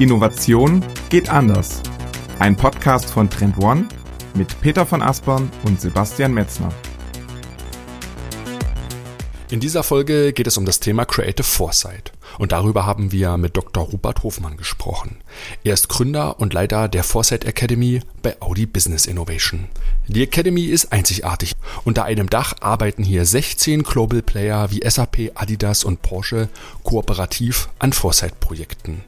Innovation geht anders. Ein Podcast von Trend One mit Peter von Aspern und Sebastian Metzner. In dieser Folge geht es um das Thema Creative Foresight. Und darüber haben wir mit Dr. Rupert Hofmann gesprochen. Er ist Gründer und Leiter der Foresight Academy bei Audi Business Innovation. Die Academy ist einzigartig. Unter einem Dach arbeiten hier 16 Global Player wie SAP, Adidas und Porsche kooperativ an Foresight-Projekten.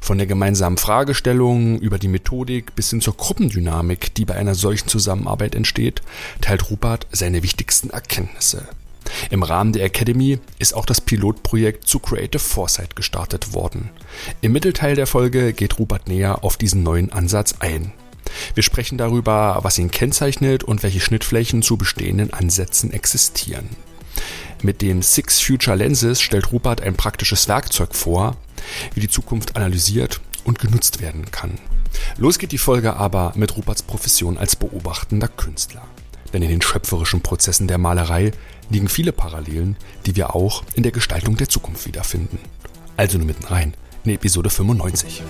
Von der gemeinsamen Fragestellung über die Methodik bis hin zur Gruppendynamik, die bei einer solchen Zusammenarbeit entsteht, teilt Rupert seine wichtigsten Erkenntnisse. Im Rahmen der Academy ist auch das Pilotprojekt zu Creative Foresight gestartet worden. Im Mittelteil der Folge geht Rupert näher auf diesen neuen Ansatz ein. Wir sprechen darüber, was ihn kennzeichnet und welche Schnittflächen zu bestehenden Ansätzen existieren. Mit den Six Future Lenses stellt Rupert ein praktisches Werkzeug vor, wie die Zukunft analysiert und genutzt werden kann. Los geht die Folge aber mit Ruperts Profession als beobachtender Künstler. Denn in den schöpferischen Prozessen der Malerei liegen viele Parallelen, die wir auch in der Gestaltung der Zukunft wiederfinden. Also nur mitten rein in Episode 95.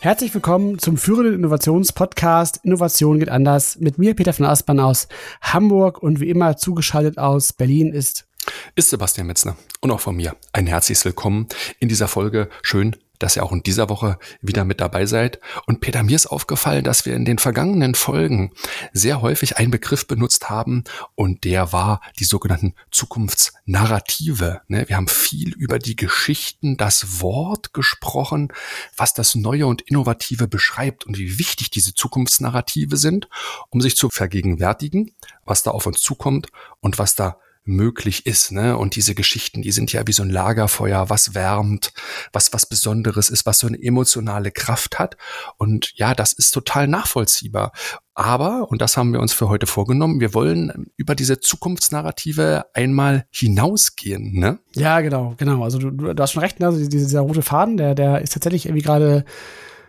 Herzlich willkommen zum führenden Innovationspodcast Innovation geht anders. Mit mir, Peter von Aspern aus Hamburg und wie immer zugeschaltet aus Berlin ist ist Sebastian Metzner und auch von mir ein herzliches Willkommen in dieser Folge. Schön, dass ihr auch in dieser Woche wieder mit dabei seid. Und Peter, mir ist aufgefallen, dass wir in den vergangenen Folgen sehr häufig einen Begriff benutzt haben und der war die sogenannten Zukunftsnarrative. Ne, wir haben viel über die Geschichten, das Wort gesprochen, was das Neue und Innovative beschreibt und wie wichtig diese Zukunftsnarrative sind, um sich zu vergegenwärtigen, was da auf uns zukommt und was da möglich ist. Ne? Und diese Geschichten, die sind ja wie so ein Lagerfeuer, was wärmt, was was Besonderes ist, was so eine emotionale Kraft hat. Und ja, das ist total nachvollziehbar. Aber, und das haben wir uns für heute vorgenommen, wir wollen über diese Zukunftsnarrative einmal hinausgehen. Ne? Ja, genau, genau. Also du, du hast schon recht, ne? also dieser rote Faden, der, der ist tatsächlich irgendwie gerade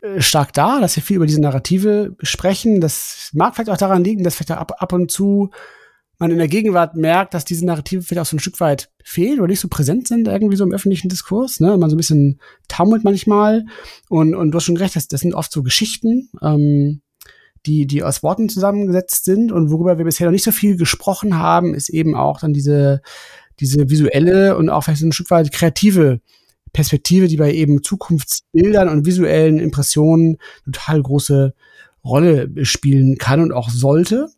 äh, stark da, dass wir viel über diese Narrative sprechen. Das mag vielleicht auch daran liegen, dass vielleicht ab, ab und zu man in der Gegenwart merkt, dass diese Narrative vielleicht auch so ein Stück weit fehlen oder nicht so präsent sind irgendwie so im öffentlichen Diskurs. Ne? Man so ein bisschen taumelt manchmal. Und, und du hast schon recht, das, das sind oft so Geschichten, ähm, die, die aus Worten zusammengesetzt sind. Und worüber wir bisher noch nicht so viel gesprochen haben, ist eben auch dann diese, diese visuelle und auch vielleicht so ein Stück weit kreative Perspektive, die bei eben Zukunftsbildern und visuellen Impressionen total große Rolle spielen kann und auch sollte.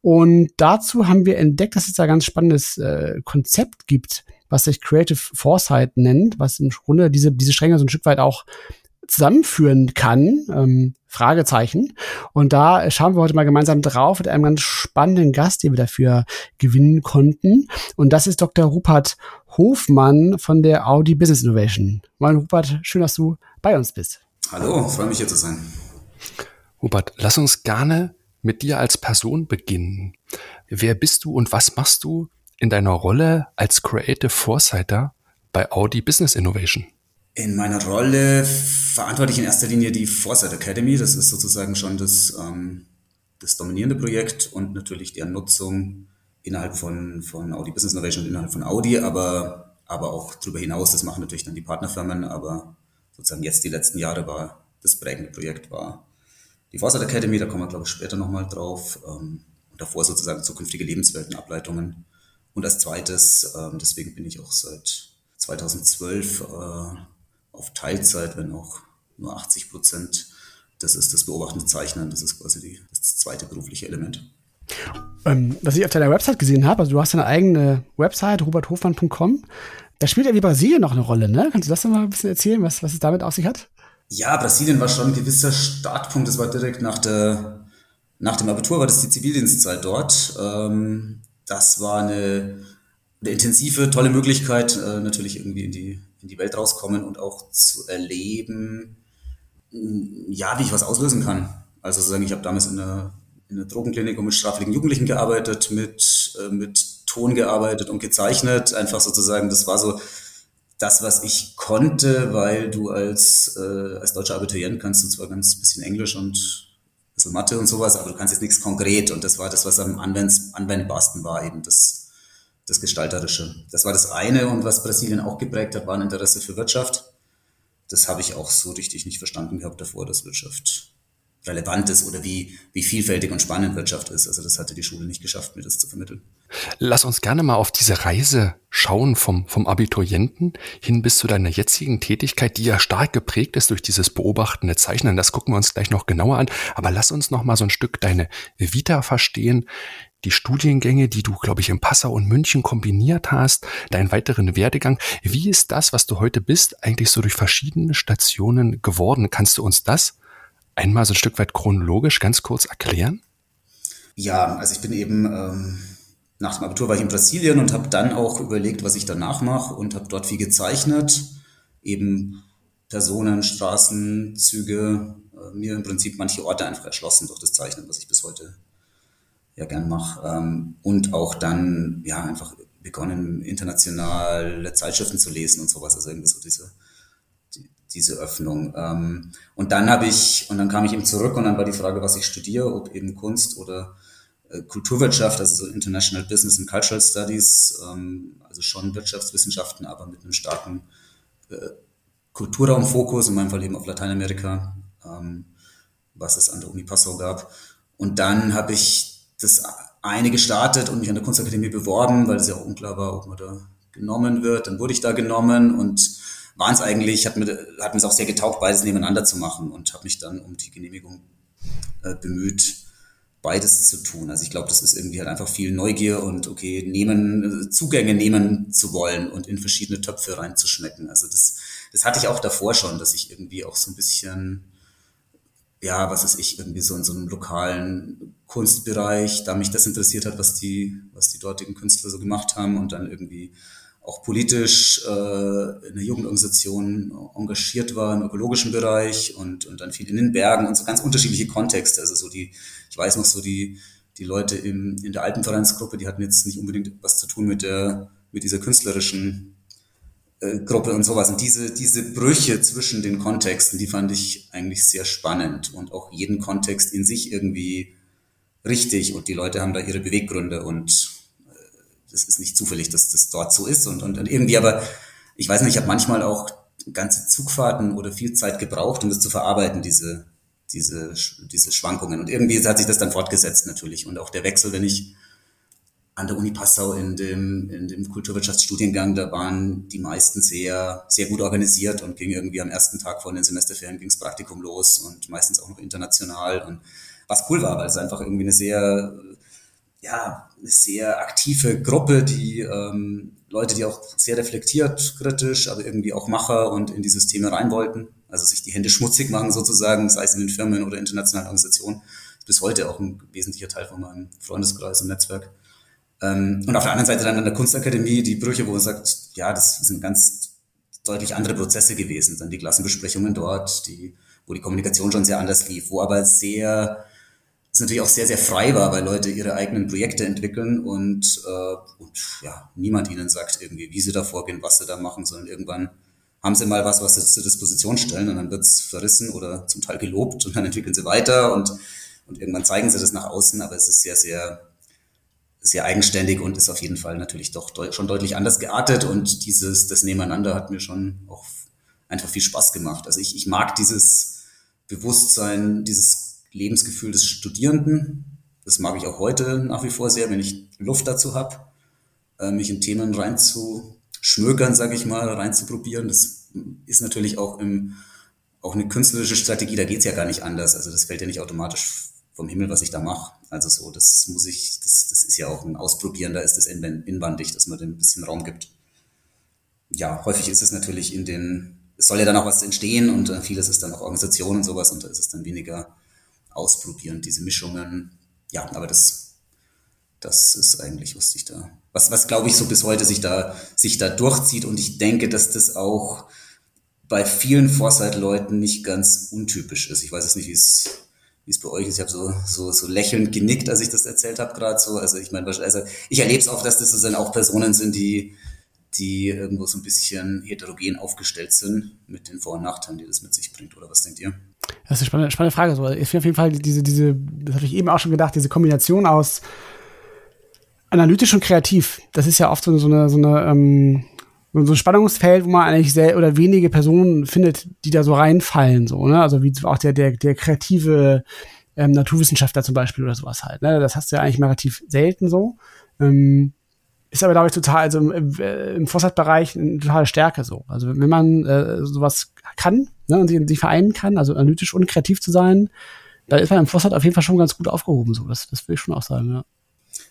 Und dazu haben wir entdeckt, dass es da ganz spannendes äh, Konzept gibt, was sich Creative Foresight nennt, was im Grunde diese, diese Stränge so ein Stück weit auch zusammenführen kann, ähm, Fragezeichen. Und da schauen wir heute mal gemeinsam drauf mit einem ganz spannenden Gast, den wir dafür gewinnen konnten. Und das ist Dr. Rupert Hofmann von der Audi Business Innovation. Moin Rupert, schön, dass du bei uns bist. Hallo, freue mich hier zu sein. Hubert, lass uns gerne mit dir als Person beginnen. Wer bist du und was machst du in deiner Rolle als Creative Foresighter bei Audi Business Innovation? In meiner Rolle verantworte ich in erster Linie die Foresight Academy. Das ist sozusagen schon das, ähm, das dominierende Projekt und natürlich deren Nutzung innerhalb von, von Audi Business Innovation und innerhalb von Audi, aber, aber auch darüber hinaus. Das machen natürlich dann die Partnerfirmen, aber sozusagen jetzt die letzten Jahre war das prägende Projekt war die Foresight Academy, da kommen wir, glaube ich, später nochmal drauf. Ähm, und davor sozusagen zukünftige Lebensweltenableitungen. Und als zweites, ähm, deswegen bin ich auch seit 2012 äh, auf Teilzeit, wenn auch nur 80 Prozent. Das ist das beobachtende Zeichnen, das ist quasi die, das zweite berufliche Element. Ähm, was ich auf deiner Website gesehen habe, also du hast eine eigene Website, roberthofmann.com. Da spielt ja wie Brasilien noch eine Rolle, ne? Kannst du das noch mal ein bisschen erzählen, was, was es damit auf sich hat? Ja, Brasilien war schon ein gewisser Startpunkt. Das war direkt nach, der, nach dem Abitur, war das die Zivildienstzeit dort. Ähm, das war eine, eine intensive, tolle Möglichkeit, äh, natürlich irgendwie in die, in die Welt rauskommen und auch zu erleben, ja, wie ich was auslösen kann. Also sozusagen, ich habe damals in einer, in einer Drogenklinik und mit straffälligen Jugendlichen gearbeitet, mit, äh, mit Ton gearbeitet und gezeichnet. Einfach sozusagen, das war so das, was ich konnte, weil du als, äh, als deutscher Abiturient kannst du zwar ganz bisschen Englisch und ein bisschen Mathe und sowas, aber du kannst jetzt nichts konkret. Und das war das, was am anwendbarsten war, eben das, das Gestalterische. Das war das eine. Und was Brasilien auch geprägt hat, war ein Interesse für Wirtschaft. das habe ich auch so richtig nicht verstanden gehabt davor, dass Wirtschaft relevant ist oder wie, wie vielfältig und spannend Wirtschaft ist. Also das hatte die Schule nicht geschafft, mir das zu vermitteln. Lass uns gerne mal auf diese Reise schauen vom, vom Abiturienten hin bis zu deiner jetzigen Tätigkeit, die ja stark geprägt ist durch dieses beobachtende Zeichnen. Das gucken wir uns gleich noch genauer an. Aber lass uns noch mal so ein Stück deine Vita verstehen. Die Studiengänge, die du, glaube ich, in Passau und München kombiniert hast, deinen weiteren Werdegang. Wie ist das, was du heute bist, eigentlich so durch verschiedene Stationen geworden? Kannst du uns das einmal so ein Stück weit chronologisch ganz kurz erklären? Ja, also ich bin eben ähm, nach dem Abitur war ich in Brasilien und habe dann auch überlegt, was ich danach mache und habe dort viel gezeichnet, eben Personen, Straßen, Züge, äh, mir im Prinzip manche Orte einfach erschlossen durch das Zeichnen, was ich bis heute ja gern mache ähm, und auch dann ja einfach begonnen internationale Zeitschriften zu lesen und sowas, also irgendwie so diese diese Öffnung. Ähm, und dann habe ich, und dann kam ich eben zurück und dann war die Frage, was ich studiere, ob eben Kunst oder Kulturwirtschaft, also so International Business and Cultural Studies, ähm, also schon Wirtschaftswissenschaften, aber mit einem starken äh, Kulturraumfokus, in meinem Fall eben auf Lateinamerika, ähm, was es an der Uni Passau gab. Und dann habe ich das eine gestartet und mich an der Kunstakademie beworben, weil es ja auch unklar war, ob man da genommen wird. Dann wurde ich da genommen und waren es eigentlich, hat mir, hat es auch sehr getaugt, beides nebeneinander zu machen und habe mich dann um die Genehmigung äh, bemüht, beides zu tun. Also ich glaube, das ist irgendwie halt einfach viel Neugier und okay, nehmen, Zugänge nehmen zu wollen und in verschiedene Töpfe reinzuschmecken. Also das, das hatte ich auch davor schon, dass ich irgendwie auch so ein bisschen, ja, was ist ich, irgendwie so in so einem lokalen Kunstbereich, da mich das interessiert hat, was die, was die dortigen Künstler so gemacht haben und dann irgendwie auch politisch äh, in der Jugendorganisation engagiert war im ökologischen Bereich und, und dann viel in den Bergen und so ganz unterschiedliche Kontexte. Also so die, ich weiß noch so die, die Leute im, in der Alpenvereinsgruppe, die hatten jetzt nicht unbedingt was zu tun mit der, mit dieser künstlerischen äh, Gruppe und sowas. Und diese, diese Brüche zwischen den Kontexten, die fand ich eigentlich sehr spannend und auch jeden Kontext in sich irgendwie richtig und die Leute haben da ihre Beweggründe und das ist nicht zufällig, dass das dort so ist und, und, irgendwie, aber ich weiß nicht, ich habe manchmal auch ganze Zugfahrten oder viel Zeit gebraucht, um das zu verarbeiten, diese, diese, diese Schwankungen. Und irgendwie hat sich das dann fortgesetzt natürlich. Und auch der Wechsel, wenn ich an der Uni Passau in dem, in dem Kulturwirtschaftsstudiengang, da waren die meisten sehr, sehr gut organisiert und ging irgendwie am ersten Tag vor den Semesterferien ging's Praktikum los und meistens auch noch international und was cool war, weil es einfach irgendwie eine sehr ja, eine sehr aktive Gruppe, die ähm, Leute, die auch sehr reflektiert, kritisch, aber irgendwie auch Macher und in die Systeme rein wollten. Also sich die Hände schmutzig machen sozusagen, sei es in den Firmen oder internationalen Organisationen. bis heute auch ein wesentlicher Teil von meinem Freundeskreis und Netzwerk. Ähm, und auf der anderen Seite dann an der Kunstakademie die Brüche, wo man sagt, ja, das sind ganz deutlich andere Prozesse gewesen. Dann die Klassenbesprechungen dort, die, wo die Kommunikation schon sehr anders lief, wo aber sehr es natürlich auch sehr, sehr frei war, weil Leute ihre eigenen Projekte entwickeln und, äh, und ja, niemand ihnen sagt irgendwie, wie sie da vorgehen, was sie da machen, sondern irgendwann haben sie mal was, was sie zur Disposition stellen und dann wird's verrissen oder zum Teil gelobt und dann entwickeln sie weiter und, und irgendwann zeigen sie das nach außen, aber es ist sehr, sehr, sehr eigenständig und ist auf jeden Fall natürlich doch deut schon deutlich anders geartet und dieses, das Nebeneinander hat mir schon auch einfach viel Spaß gemacht. Also ich, ich mag dieses Bewusstsein, dieses Lebensgefühl des Studierenden. Das mag ich auch heute nach wie vor sehr, wenn ich Luft dazu habe, äh, mich in Themen reinzuschmökern, sage ich mal, reinzuprobieren. Das ist natürlich auch, im, auch eine künstlerische Strategie, da geht's ja gar nicht anders. Also das fällt ja nicht automatisch vom Himmel, was ich da mache. Also so, das muss ich, das, das ist ja auch ein Ausprobieren, da ist das inwandig, dass man dem ein bisschen Raum gibt. Ja, häufig ist es natürlich in den, es soll ja dann auch was entstehen und äh, vieles ist dann auch Organisation und sowas und da ist es dann weniger ausprobieren, diese Mischungen. Ja, aber das, das ist eigentlich, was sich da, was, was glaube ich so bis heute sich da, sich da durchzieht. Und ich denke, dass das auch bei vielen Foresight-Leuten nicht ganz untypisch ist. Ich weiß es nicht, wie es wie es bei euch ist. Ich habe so, so, so lächelnd genickt, als ich das erzählt habe gerade so. Also ich meine, also ich erlebe es oft, dass das dann auch Personen sind, die, die irgendwo so ein bisschen heterogen aufgestellt sind mit den Vor- und Nachteilen, die das mit sich bringt. Oder was denkt ihr? Das ist eine spannende, spannende Frage. So, ich finde auf jeden Fall diese, diese, das habe ich eben auch schon gedacht, diese Kombination aus analytisch und kreativ. Das ist ja oft so, so eine, so eine ähm, so ein Spannungsfeld, wo man eigentlich sehr oder wenige Personen findet, die da so reinfallen, so, ne? Also wie auch der, der, der kreative ähm, Naturwissenschaftler zum Beispiel oder sowas halt. Ne? Das hast du ja eigentlich mal relativ selten so. Ähm, ist aber, glaube ich, total, also im, im Foresight-Bereich eine totale Stärke so. Also wenn man äh, sowas kann ne, und sich, sich vereinen kann, also analytisch und kreativ zu sein, da ist man im Foresight auf jeden Fall schon ganz gut aufgehoben. So. Das, das will ich schon auch sagen, ja.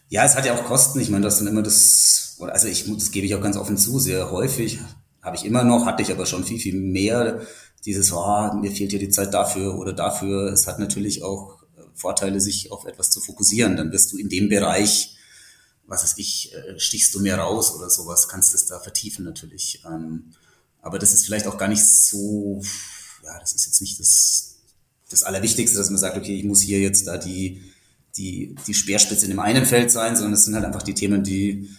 Ja, es hat ja auch Kosten. Ich meine, das sind immer das, also ich, das gebe ich auch ganz offen zu, sehr häufig habe ich immer noch, hatte ich aber schon viel, viel mehr dieses, oh, mir fehlt hier die Zeit dafür oder dafür. Es hat natürlich auch Vorteile, sich auf etwas zu fokussieren. Dann wirst du in dem Bereich, was weiß ich, äh, stichst du mehr raus oder sowas, kannst es da vertiefen natürlich. Ähm, aber das ist vielleicht auch gar nicht so, ja, das ist jetzt nicht das, das Allerwichtigste, dass man sagt, okay, ich muss hier jetzt da die die, die Speerspitze in dem einen Feld sein, sondern es sind halt einfach die Themen, die,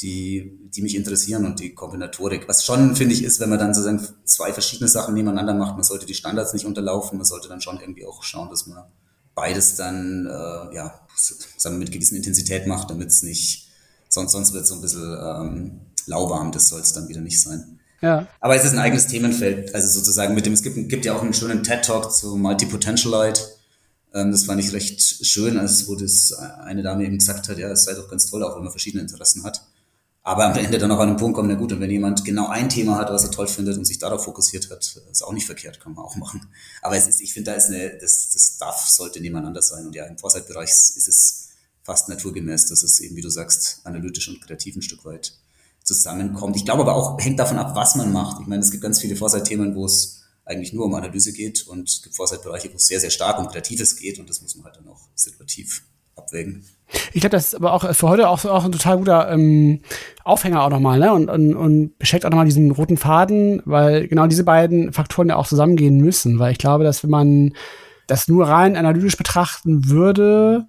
die, die mich interessieren und die Kombinatorik. Was schon, finde ich, ist, wenn man dann sozusagen zwei verschiedene Sachen nebeneinander macht, man sollte die Standards nicht unterlaufen, man sollte dann schon irgendwie auch schauen, dass man beides dann, äh, ja, sagen wir, mit gewissen Intensität macht, damit es nicht, sonst, sonst wird es so ein bisschen ähm, lauwarm, das soll es dann wieder nicht sein. Ja. Aber es ist ein eigenes Themenfeld, also sozusagen mit dem, es gibt, gibt ja auch einen schönen TED-Talk zu Multi-Potentialite, ähm, das fand ich recht schön, als wo das eine Dame eben gesagt hat, ja, es sei doch ganz toll, auch wenn man verschiedene Interessen hat. Aber am Ende dann auch an den Punkt kommt, na gut, und wenn jemand genau ein Thema hat, was er toll findet und sich darauf fokussiert hat, ist auch nicht verkehrt, kann man auch machen. Aber es ist, ich finde, da ist eine, das, das darf, sollte nebeneinander sein. Und ja, im Foresight-Bereich ist es fast naturgemäß, dass es eben, wie du sagst, analytisch und kreativ ein Stück weit zusammenkommt. Ich glaube aber auch, hängt davon ab, was man macht. Ich meine, es gibt ganz viele Foresight-Themen, wo es eigentlich nur um Analyse geht und es gibt Foresight-Bereiche, wo es sehr, sehr stark um Kreatives geht und das muss man halt dann auch situativ abwägen. Ich glaube, das ist aber auch für heute auch, auch ein total guter ähm, Aufhänger auch nochmal, ne? Und, und, und beschäftigt auch nochmal diesen roten Faden, weil genau diese beiden Faktoren ja auch zusammengehen müssen. Weil ich glaube, dass wenn man das nur rein analytisch betrachten würde,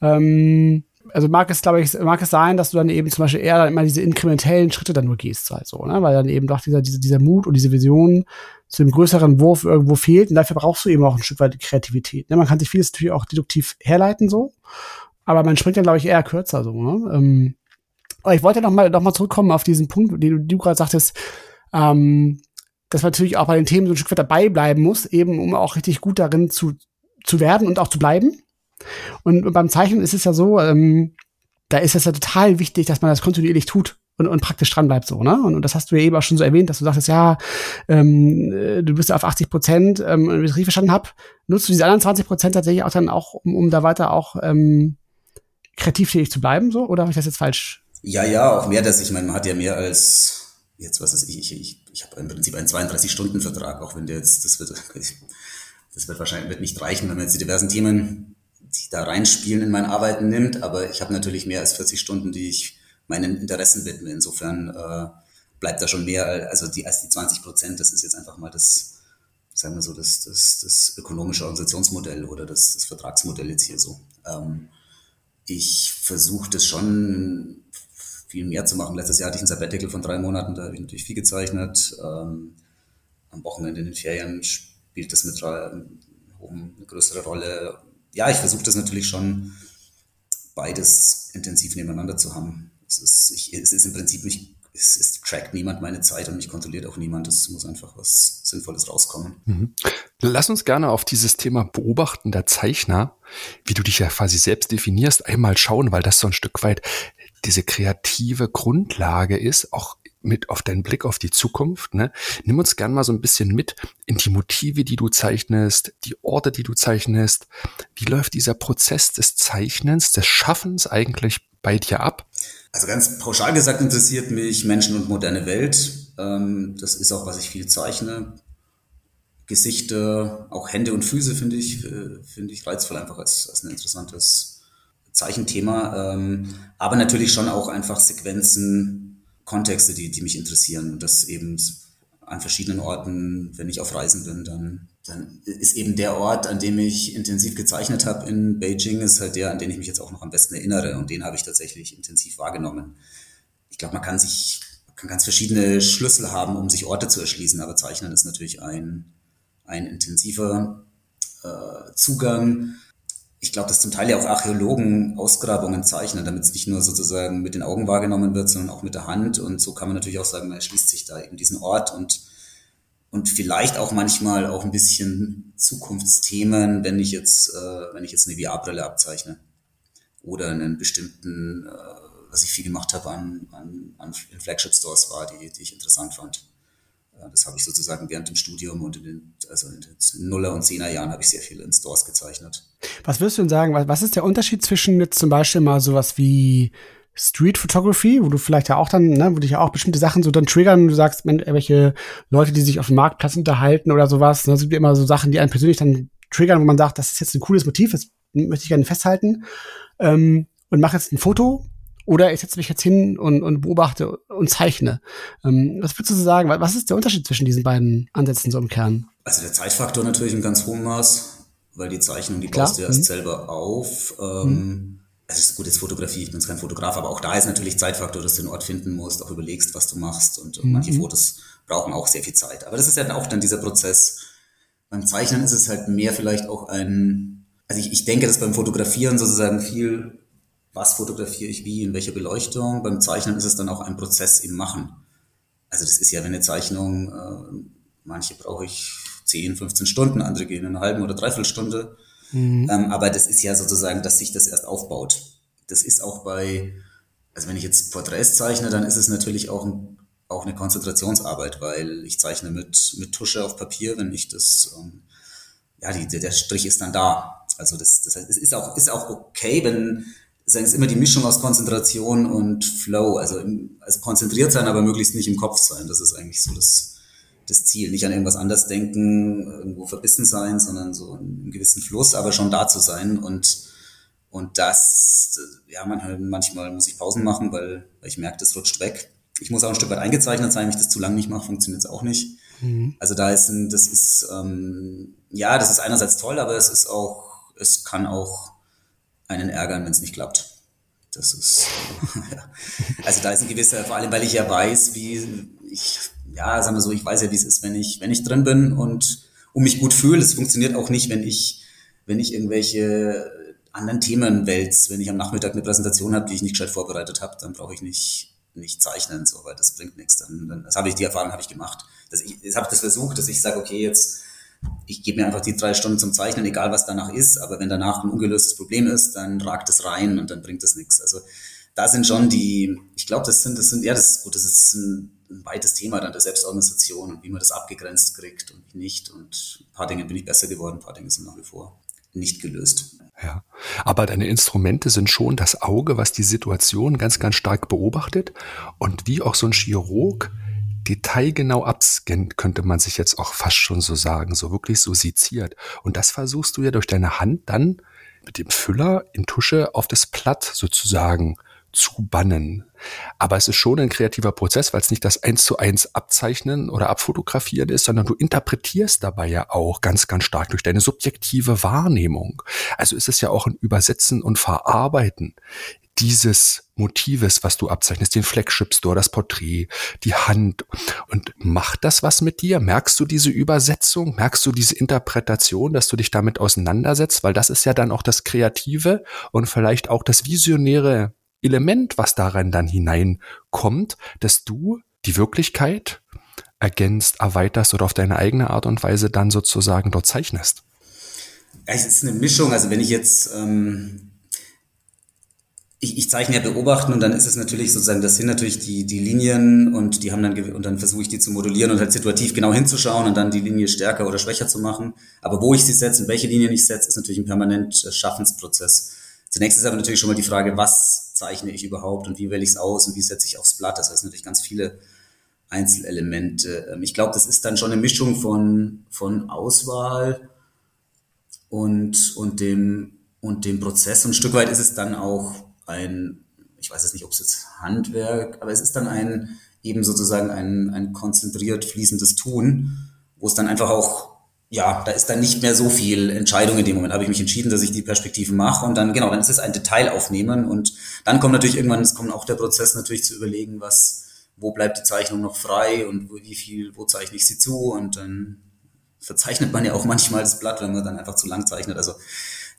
ähm, also mag es, glaube ich, mag es sein, dass du dann eben zum Beispiel eher dann immer diese inkrementellen Schritte dann nur gehst, halt so, ne? Weil dann eben doch dieser, dieser, dieser Mut und diese Vision zu dem größeren Wurf irgendwo fehlt. Und dafür brauchst du eben auch ein Stück weit Kreativität. Ne? Man kann sich vieles natürlich auch deduktiv herleiten, so. Aber man springt dann, glaube ich, eher kürzer, so, ne? Ähm, aber ich wollte noch mal, noch mal zurückkommen auf diesen Punkt, den du, du gerade sagtest, ähm, dass man natürlich auch bei den Themen so ein Stück weit dabei bleiben muss, eben um auch richtig gut darin zu, zu werden und auch zu bleiben. Und, beim Zeichnen ist es ja so, ähm, da ist es ja total wichtig, dass man das kontinuierlich tut und, und praktisch dran bleibt so, ne? Und, und das hast du ja eben auch schon so erwähnt, dass du sagtest, ja, ähm, äh, du bist ja auf 80 Prozent, ähm, wenn ich richtig verstanden habe, nutzt du diese anderen 20 Prozent tatsächlich auch dann auch, um, um da weiter auch ähm, kreativ tätig zu bleiben, so? Oder habe ich das jetzt falsch? Ja, ja, auch mehr, dass ich meine, man hat ja mehr als jetzt was ist ich, ich, ich, ich habe im Prinzip einen 32-Stunden-Vertrag, auch wenn der jetzt, das wird, das wird wahrscheinlich wird nicht reichen, wenn man jetzt die diversen Themen, die da reinspielen in mein Arbeiten nimmt, aber ich habe natürlich mehr als 40 Stunden, die ich meinen Interessen widme. Insofern äh, bleibt da schon mehr also die, als die 20 Prozent. Das ist jetzt einfach mal das, sagen wir so, das, das, das ökonomische Organisationsmodell oder das, das Vertragsmodell jetzt hier so. Ähm, ich versuche das schon viel mehr zu machen. Letztes Jahr hatte ich ein Sabbatical von drei Monaten, da habe ich natürlich viel gezeichnet. Ähm, am Wochenende in den Ferien spielt das mit oben eine größere Rolle. Ja, ich versuche das natürlich schon beides intensiv nebeneinander zu haben. Es ist, ich, es ist im Prinzip nicht, es, es trackt niemand meine Zeit und mich kontrolliert auch niemand. Es muss einfach was Sinnvolles rauskommen. Mhm. Lass uns gerne auf dieses Thema beobachtender Zeichner, wie du dich ja quasi selbst definierst, einmal schauen, weil das so ein Stück weit diese kreative Grundlage ist, auch mit auf deinen Blick auf die Zukunft. Ne? Nimm uns gern mal so ein bisschen mit in die Motive, die du zeichnest, die Orte, die du zeichnest. Wie läuft dieser Prozess des Zeichnens, des Schaffens eigentlich bei dir ab? Also ganz pauschal gesagt interessiert mich Menschen und moderne Welt. Ähm, das ist auch, was ich viel zeichne. Gesichter, auch Hände und Füße finde ich, äh, finde ich reizvoll einfach als, als ein interessantes Zeichenthema. Ähm, aber natürlich schon auch einfach Sequenzen, Kontexte, die, die mich interessieren. Und das eben an verschiedenen Orten, wenn ich auf Reisen bin, dann, dann ist eben der Ort, an dem ich intensiv gezeichnet habe in Beijing, ist halt der, an den ich mich jetzt auch noch am besten erinnere. Und den habe ich tatsächlich intensiv wahrgenommen. Ich glaube, man kann sich, kann ganz verschiedene Schlüssel haben, um sich Orte zu erschließen, aber Zeichnen ist natürlich ein, ein intensiver äh, Zugang. Ich glaube, dass zum Teil ja auch Archäologen Ausgrabungen zeichnen, damit es nicht nur sozusagen mit den Augen wahrgenommen wird, sondern auch mit der Hand. Und so kann man natürlich auch sagen, man erschließt sich da eben diesen Ort und, und vielleicht auch manchmal auch ein bisschen Zukunftsthemen, wenn ich jetzt, äh, wenn ich jetzt eine VR-Brille abzeichne oder einen bestimmten, äh, was ich viel gemacht habe an, an, an in Flagship Stores war, die, die ich interessant fand. Das habe ich sozusagen während dem Studium und in den, also in den Nuller- und Zehner-Jahren habe ich sehr viel in Stores gezeichnet. Was würdest du denn sagen, was ist der Unterschied zwischen jetzt zum Beispiel mal sowas wie Street Photography, wo du vielleicht ja auch dann, ne, wo dich ja auch bestimmte Sachen so dann triggern, du sagst, welche Leute, die sich auf dem Marktplatz unterhalten oder sowas, ne, sind immer so Sachen, die einen persönlich dann triggern, wo man sagt, das ist jetzt ein cooles Motiv, das möchte ich gerne festhalten ähm, und mache jetzt ein Foto oder ich setze mich jetzt hin und, und beobachte und zeichne. Ähm, was würdest du sagen? Was ist der Unterschied zwischen diesen beiden Ansätzen so im Kern? Also der Zeitfaktor natürlich im ganz hohen Maß, weil die Zeichnung, die Klar. baust du erst mhm. selber auf. Ähm, mhm. Es ist gut, jetzt Fotografie, ich bin jetzt kein Fotograf, aber auch da ist natürlich Zeitfaktor, dass du den Ort finden musst, auch überlegst, was du machst und, und mhm. manche Fotos brauchen auch sehr viel Zeit. Aber das ist ja auch dann dieser Prozess. Beim Zeichnen ist es halt mehr vielleicht auch ein, also ich, ich denke, dass beim Fotografieren sozusagen viel was fotografiere ich wie, in welcher Beleuchtung. Beim Zeichnen ist es dann auch ein Prozess im Machen. Also das ist ja, wenn eine Zeichnung, äh, manche brauche ich 10, 15 Stunden, andere gehen in einer halben oder dreiviertel Stunde. Mhm. Ähm, aber das ist ja sozusagen, dass sich das erst aufbaut. Das ist auch bei, also wenn ich jetzt Porträts zeichne, dann ist es natürlich auch, ein, auch eine Konzentrationsarbeit, weil ich zeichne mit, mit Tusche auf Papier, wenn ich das, ähm, ja, die, der Strich ist dann da. Also das, das heißt, es ist auch, ist auch okay, wenn, sagen es immer die Mischung aus Konzentration und Flow. Also, im, also konzentriert sein, aber möglichst nicht im Kopf sein. Das ist eigentlich so das, das Ziel. Nicht an irgendwas anders denken, irgendwo verbissen sein, sondern so in einem gewissen Fluss, aber schon da zu sein. Und, und das, ja, man, manchmal muss ich Pausen machen, weil, weil ich merke, das rutscht weg. Ich muss auch ein Stück weit eingezeichnet sein. Wenn ich das zu lang nicht mache, funktioniert es auch nicht. Mhm. Also da ist ein, das ist, ähm, ja, das ist einerseits toll, aber es ist auch, es kann auch einen ärgern, wenn es nicht klappt. Das ist, ja. also da ist ein gewisser, vor allem weil ich ja weiß, wie ich, ja, sagen wir so, ich weiß ja, wie es ist, wenn ich, wenn ich drin bin und um mich gut fühle. Es funktioniert auch nicht, wenn ich, wenn ich irgendwelche anderen Themen wälz. Wenn ich am Nachmittag eine Präsentation habe, die ich nicht gescheit vorbereitet habe, dann brauche ich nicht, nicht zeichnen, so, weil das bringt nichts. Dann, dann das habe ich, die Erfahrung habe ich gemacht. Dass ich, jetzt habe ich das versucht, dass ich sage, okay, jetzt ich gebe mir einfach die drei Stunden zum Zeichnen, egal was danach ist, aber wenn danach ein ungelöstes Problem ist, dann ragt es rein und dann bringt es nichts. Also da sind schon die, ich glaube, das sind, das sind, ja, das ist gut, das ist ein, ein weites Thema dann der Selbstorganisation und wie man das abgegrenzt kriegt und nicht. Und ein paar Dinge bin ich besser geworden, ein paar Dinge sind nach wie vor nicht gelöst. Ja, aber deine Instrumente sind schon das Auge, was die Situation ganz, ganz stark beobachtet und wie auch so ein Chirurg detailgenau abscannt, könnte man sich jetzt auch fast schon so sagen, so wirklich so seziert. Und das versuchst du ja durch deine Hand dann mit dem Füller in Tusche auf das Blatt sozusagen zu bannen. Aber es ist schon ein kreativer Prozess, weil es nicht das eins zu eins Abzeichnen oder Abfotografieren ist, sondern du interpretierst dabei ja auch ganz, ganz stark durch deine subjektive Wahrnehmung. Also ist es ja auch ein Übersetzen und Verarbeiten dieses Motives, was du abzeichnest, den Flagship Store, das Porträt, die Hand. Und macht das was mit dir? Merkst du diese Übersetzung? Merkst du diese Interpretation, dass du dich damit auseinandersetzt? Weil das ist ja dann auch das Kreative und vielleicht auch das visionäre Element, was darin dann hineinkommt, dass du die Wirklichkeit ergänzt, erweiterst oder auf deine eigene Art und Weise dann sozusagen dort zeichnest. Es ist eine Mischung. Also wenn ich jetzt ähm, ich, ich zeichne ja beobachten und dann ist es natürlich sozusagen, das sind natürlich die, die Linien und die haben dann, und dann versuche ich die zu modulieren und halt situativ genau hinzuschauen und dann die Linie stärker oder schwächer zu machen. Aber wo ich sie setze und welche Linien ich setze, ist natürlich ein permanent Schaffensprozess. Zunächst ist aber natürlich schon mal die Frage, was zeichne ich überhaupt und wie wähle ich es aus und wie setze ich aufs Blatt. Das heißt natürlich ganz viele Einzelelemente. Ähm, ich glaube, das ist dann schon eine Mischung von, von Auswahl und, und dem, und dem Prozess. Und ein Stück weit ist es dann auch ein, ich weiß jetzt nicht, ob es jetzt Handwerk, aber es ist dann ein, eben sozusagen ein, ein konzentriert fließendes Tun, wo es dann einfach auch, ja, da ist dann nicht mehr so viel Entscheidung in dem Moment. Habe ich mich entschieden, dass ich die Perspektive mache und dann, genau, dann ist es ein Detail aufnehmen und dann kommt natürlich irgendwann, es kommt auch der Prozess natürlich zu überlegen, was, wo bleibt die Zeichnung noch frei und wie viel, wo zeichne ich sie zu und dann verzeichnet man ja auch manchmal das Blatt, wenn man dann einfach zu lang zeichnet. Also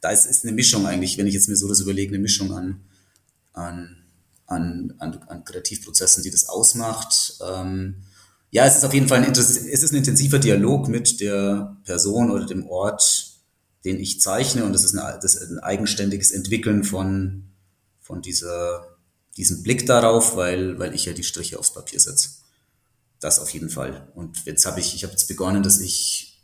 da ist, ist eine Mischung eigentlich, wenn ich jetzt mir so das überlege, eine Mischung an, an, an, an, an Kreativprozessen, die das ausmacht. Ähm, ja, es ist auf jeden Fall ein, es ist ein intensiver Dialog mit der Person oder dem Ort, den ich zeichne und das ist, eine, das ist ein eigenständiges Entwickeln von, von dieser, diesem Blick darauf, weil, weil ich ja die Striche aufs Papier setze. Das auf jeden Fall. Und jetzt habe ich, ich habe jetzt begonnen, dass ich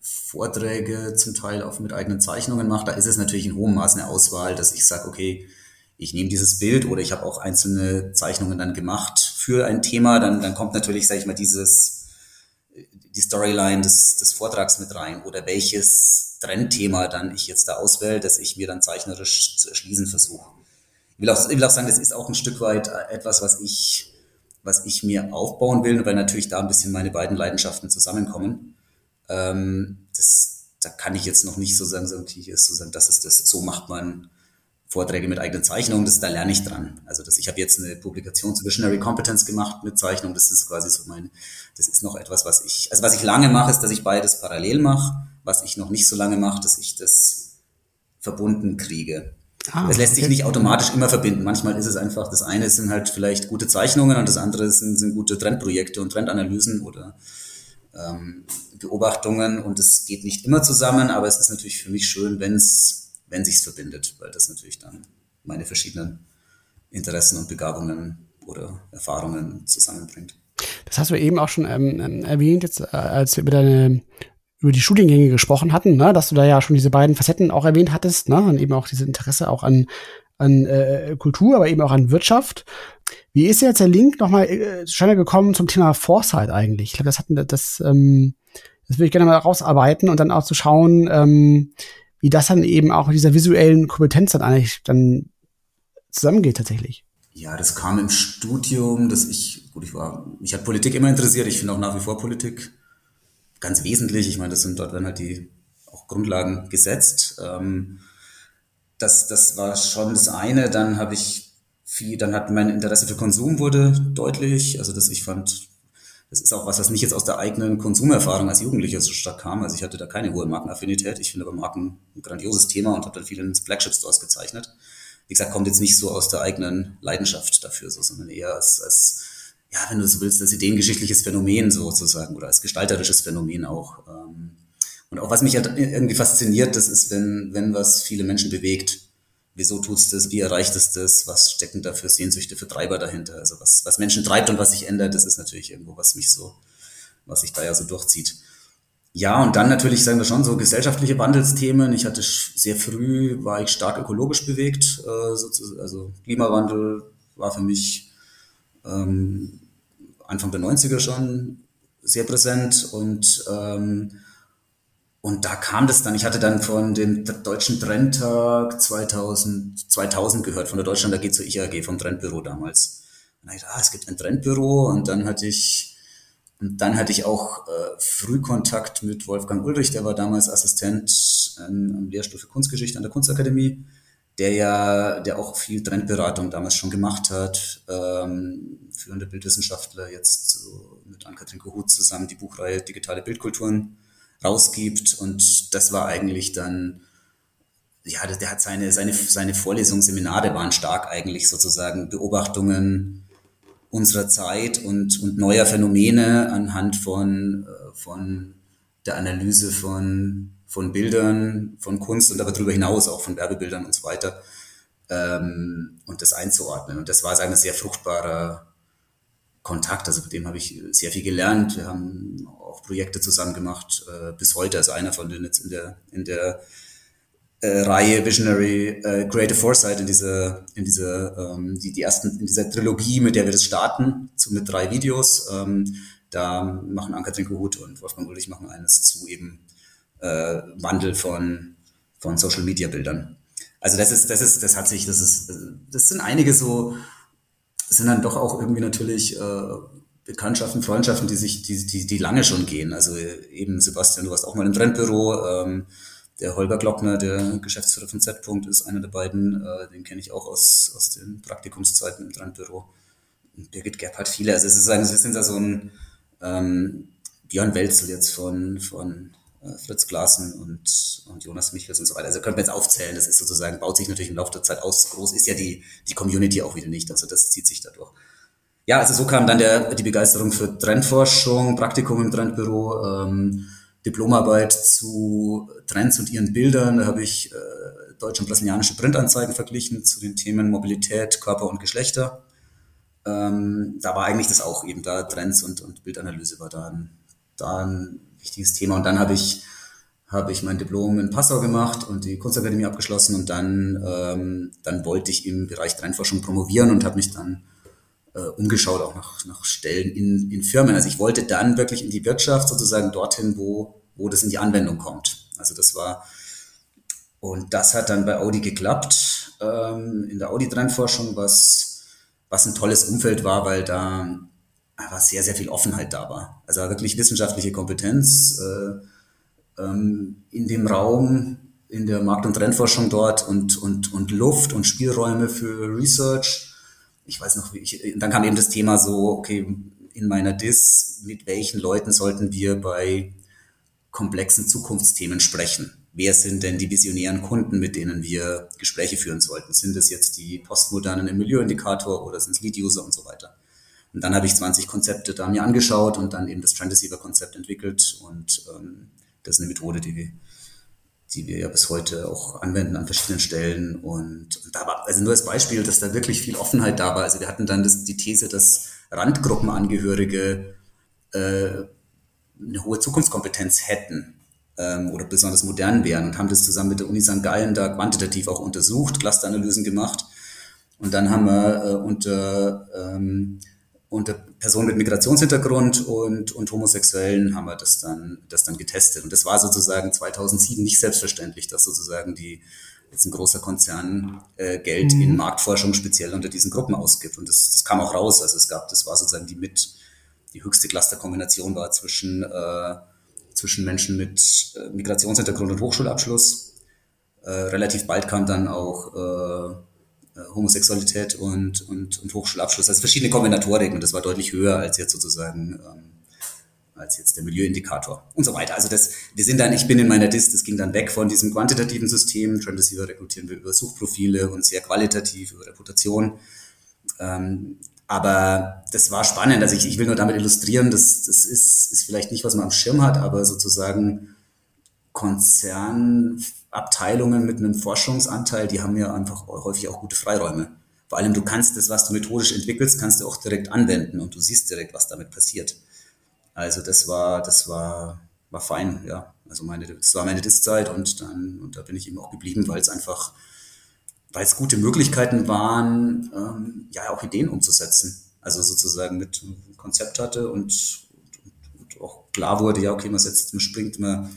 Vorträge zum Teil auch mit eigenen Zeichnungen mache. Da ist es natürlich in hohem Maß eine Auswahl, dass ich sage, okay, ich nehme dieses Bild oder ich habe auch einzelne Zeichnungen dann gemacht für ein Thema, dann, dann kommt natürlich, sage ich mal, dieses, die Storyline des, des Vortrags mit rein oder welches Trendthema dann ich jetzt da auswähle, dass ich mir dann zeichnerisch zu erschließen versuche. Ich will, auch, ich will auch sagen, das ist auch ein Stück weit etwas, was ich, was ich mir aufbauen will, weil natürlich da ein bisschen meine beiden Leidenschaften zusammenkommen. Ähm, das, da kann ich jetzt noch nicht so sagen, so sagen, das ist das, so macht man Vorträge mit eigenen Zeichnungen, das, da lerne ich dran. Also das, ich habe jetzt eine Publikation zu Visionary Competence gemacht mit Zeichnung, das ist quasi so mein, das ist noch etwas, was ich, also was ich lange mache, ist, dass ich beides parallel mache. Was ich noch nicht so lange mache, dass ich das verbunden kriege. Ah, das lässt sich nicht automatisch immer verbinden. Manchmal ist es einfach, das eine sind halt vielleicht gute Zeichnungen und das andere sind, sind gute Trendprojekte und Trendanalysen oder ähm, Beobachtungen und es geht nicht immer zusammen, aber es ist natürlich für mich schön, wenn es wenn sich's verbindet, weil das natürlich dann meine verschiedenen Interessen und Begabungen oder Erfahrungen zusammenbringt. Das hast du eben auch schon ähm, ähm erwähnt, jetzt, äh, als wir über deine über die Studiengänge gesprochen hatten, ne, dass du da ja schon diese beiden Facetten auch erwähnt hattest, ne, und eben auch dieses Interesse auch an an äh, Kultur, aber eben auch an Wirtschaft. Wie ist jetzt der Link nochmal äh, zustande gekommen zum Thema Foresight eigentlich? Ich glaube, das hatten das, ähm, das würde ich gerne mal rausarbeiten und dann auch zu schauen, ähm, wie das dann eben auch mit dieser visuellen Kompetenz dann eigentlich dann zusammengeht tatsächlich. Ja, das kam im Studium, dass ich, gut, ich war, mich hat Politik immer interessiert, ich finde auch nach wie vor Politik ganz wesentlich. Ich meine, das sind dort werden halt die auch Grundlagen gesetzt. Ähm, das, das war schon das eine. Dann habe ich viel, dann hat mein Interesse für Konsum wurde deutlich. Also, dass ich fand, das ist auch was, was nicht jetzt aus der eigenen Konsumerfahrung als Jugendlicher so stark kam. Also ich hatte da keine hohe Markenaffinität. Ich finde aber Marken ein grandioses Thema und habe dann viel in Flagship-Stores gezeichnet. Wie gesagt, kommt jetzt nicht so aus der eigenen Leidenschaft dafür, so, sondern eher als, als, ja, wenn du so willst, als ideengeschichtliches Phänomen sozusagen oder als gestalterisches Phänomen auch. Ähm. Und auch was mich halt irgendwie fasziniert, das ist, wenn, wenn was viele Menschen bewegt, wieso tut's das, wie erreicht es das, was stecken da für Sehnsüchte, für Treiber dahinter. Also was, was Menschen treibt und was sich ändert, das ist natürlich irgendwo, was mich so, was sich da ja so durchzieht. Ja, und dann natürlich sagen wir schon so gesellschaftliche Wandelsthemen. Ich hatte sehr früh, war ich stark ökologisch bewegt. Äh, also Klimawandel war für mich ähm, Anfang der 90er schon sehr präsent und ähm, und da kam das dann, ich hatte dann von dem Deutschen Trendtag 2000, 2000 gehört, von der Deutschland AG zur IAG, vom Trendbüro damals. Und dachte, ah, es gibt ein Trendbüro. Und dann hatte ich, und dann hatte ich auch äh, Frühkontakt mit Wolfgang Ulrich, der war damals Assistent ähm, am Lehrstuhl für Kunstgeschichte an der Kunstakademie, der ja, der auch viel Trendberatung damals schon gemacht hat, ähm, führende Bildwissenschaftler, jetzt so mit Ann-Kathrin Kohut zusammen die Buchreihe Digitale Bildkulturen rausgibt. Und das war eigentlich dann, ja, der, hat seine, seine, seine Vorlesungen, Seminare waren stark eigentlich sozusagen Beobachtungen unserer Zeit und, und neuer Phänomene anhand von, äh, von der Analyse von, von Bildern, von Kunst und aber darüber hinaus auch von Werbebildern und so weiter ähm, und das einzuordnen. Und das war, sagen wir, sehr fruchtbarer Kontakt. Also mit dem habe ich sehr viel gelernt. Wir haben auch Projekte zusammen gemacht äh, bis heute. Also einer von denen jetzt in der in der äh, Reihe Visionary äh, Creative Foresight in dieser in dieser ähm, die die ersten in dieser Trilogie, mit der wir das starten, zu mit drei Videos. Ähm, da machen Anka-Trin Kohut und Wolfgang Ulrich machen eines zu eben äh, Wandel von von Social Media Bildern. Also das ist das ist das hat sich das ist das sind einige so sind dann doch auch irgendwie natürlich äh, Bekanntschaften, Freundschaften, die sich, die, die, die lange schon gehen. Also eben Sebastian, du warst auch mal im Trendbüro. Ähm, der Holger Glockner, der Geschäftsführer von Z-Punkt, ist einer der beiden. Äh, den kenne ich auch aus, aus den Praktikumszeiten im Trendbüro. Und Birgit Gebhardt, viele. Also es ist ein, da so ein ähm, Björn Welzel jetzt von, von äh, Fritz Glasen und, und Jonas Michels und so weiter. Also könnte man jetzt aufzählen, das ist sozusagen, baut sich natürlich im Laufe der Zeit aus. Groß ist ja die, die Community auch wieder nicht, also das zieht sich dadurch. Ja, also so kam dann der, die Begeisterung für Trendforschung, Praktikum im Trendbüro, ähm, Diplomarbeit zu Trends und ihren Bildern. Da habe ich äh, deutsche und brasilianische Printanzeigen verglichen zu den Themen Mobilität, Körper und Geschlechter. Ähm, da war eigentlich das auch eben da, Trends und, und Bildanalyse war da ein, da ein wichtiges Thema. Und dann habe ich, habe ich mein Diplom in Passau gemacht und die Kunstakademie abgeschlossen und dann, ähm, dann wollte ich im Bereich Trendforschung promovieren und habe mich dann äh, umgeschaut, auch nach, nach Stellen in, in Firmen. Also ich wollte dann wirklich in die Wirtschaft, sozusagen dorthin, wo, wo das in die Anwendung kommt. Also das war, und das hat dann bei Audi geklappt, ähm, in der Audi-Trendforschung, was, was ein tolles Umfeld war, weil da einfach sehr, sehr viel Offenheit da war. Also wirklich wissenschaftliche Kompetenz äh, ähm, in dem Raum, in der Markt- und Trendforschung dort und, und, und Luft und Spielräume für Research ich weiß noch, wie ich, dann kam eben das Thema so, okay, in meiner Dis, mit welchen Leuten sollten wir bei komplexen Zukunftsthemen sprechen? Wer sind denn die visionären Kunden, mit denen wir Gespräche führen sollten? Sind es jetzt die postmodernen im Milieuindikator oder sind es Lead-User und so weiter? Und dann habe ich 20 Konzepte da mir angeschaut und dann eben das Trend Receiver Konzept entwickelt und ähm, das ist eine Methode, die wir die wir ja bis heute auch anwenden an verschiedenen Stellen. Und, und da war, also nur als Beispiel, dass da wirklich viel Offenheit da war. Also wir hatten dann das, die These, dass Randgruppenangehörige äh, eine hohe Zukunftskompetenz hätten ähm, oder besonders modern wären und haben das zusammen mit der Uni St. Gallen da quantitativ auch untersucht, Clusteranalysen gemacht. Und dann haben wir äh, unter ähm, unter Personen mit Migrationshintergrund und, und Homosexuellen haben wir das dann, das dann getestet. Und das war sozusagen 2007 nicht selbstverständlich, dass sozusagen die, jetzt ein großer Konzern äh, Geld mhm. in Marktforschung speziell unter diesen Gruppen ausgibt. Und das, das kam auch raus. Also es gab, das war sozusagen die mit, die höchste Clusterkombination war zwischen, äh, zwischen Menschen mit äh, Migrationshintergrund und Hochschulabschluss. Äh, relativ bald kam dann auch äh, äh, Homosexualität und, und, und Hochschulabschluss. Also verschiedene Kombinatoriken und das war deutlich höher als jetzt sozusagen ähm, als jetzt der Milieuindikator und so weiter. Also das, wir sind dann, ich bin in meiner Dist, das ging dann weg von diesem quantitativen System. Trend Receiver rekrutieren wir über Suchprofile und sehr qualitativ über Reputation. Ähm, aber das war spannend. Also ich, ich will nur damit illustrieren, dass das ist, ist vielleicht nicht, was man am Schirm hat, aber sozusagen Konzernabteilungen mit einem Forschungsanteil, die haben ja einfach häufig auch gute Freiräume. Vor allem, du kannst das, was du methodisch entwickelst, kannst du auch direkt anwenden und du siehst direkt, was damit passiert. Also das war, das war, war fein, ja. Also meine, das war meine Diszeit und dann, und da bin ich eben auch geblieben, weil es einfach, weil es gute Möglichkeiten waren, ähm, ja, auch Ideen umzusetzen. Also sozusagen mit einem Konzept hatte und, und, und auch klar wurde, ja, okay, man setzt, man springt, man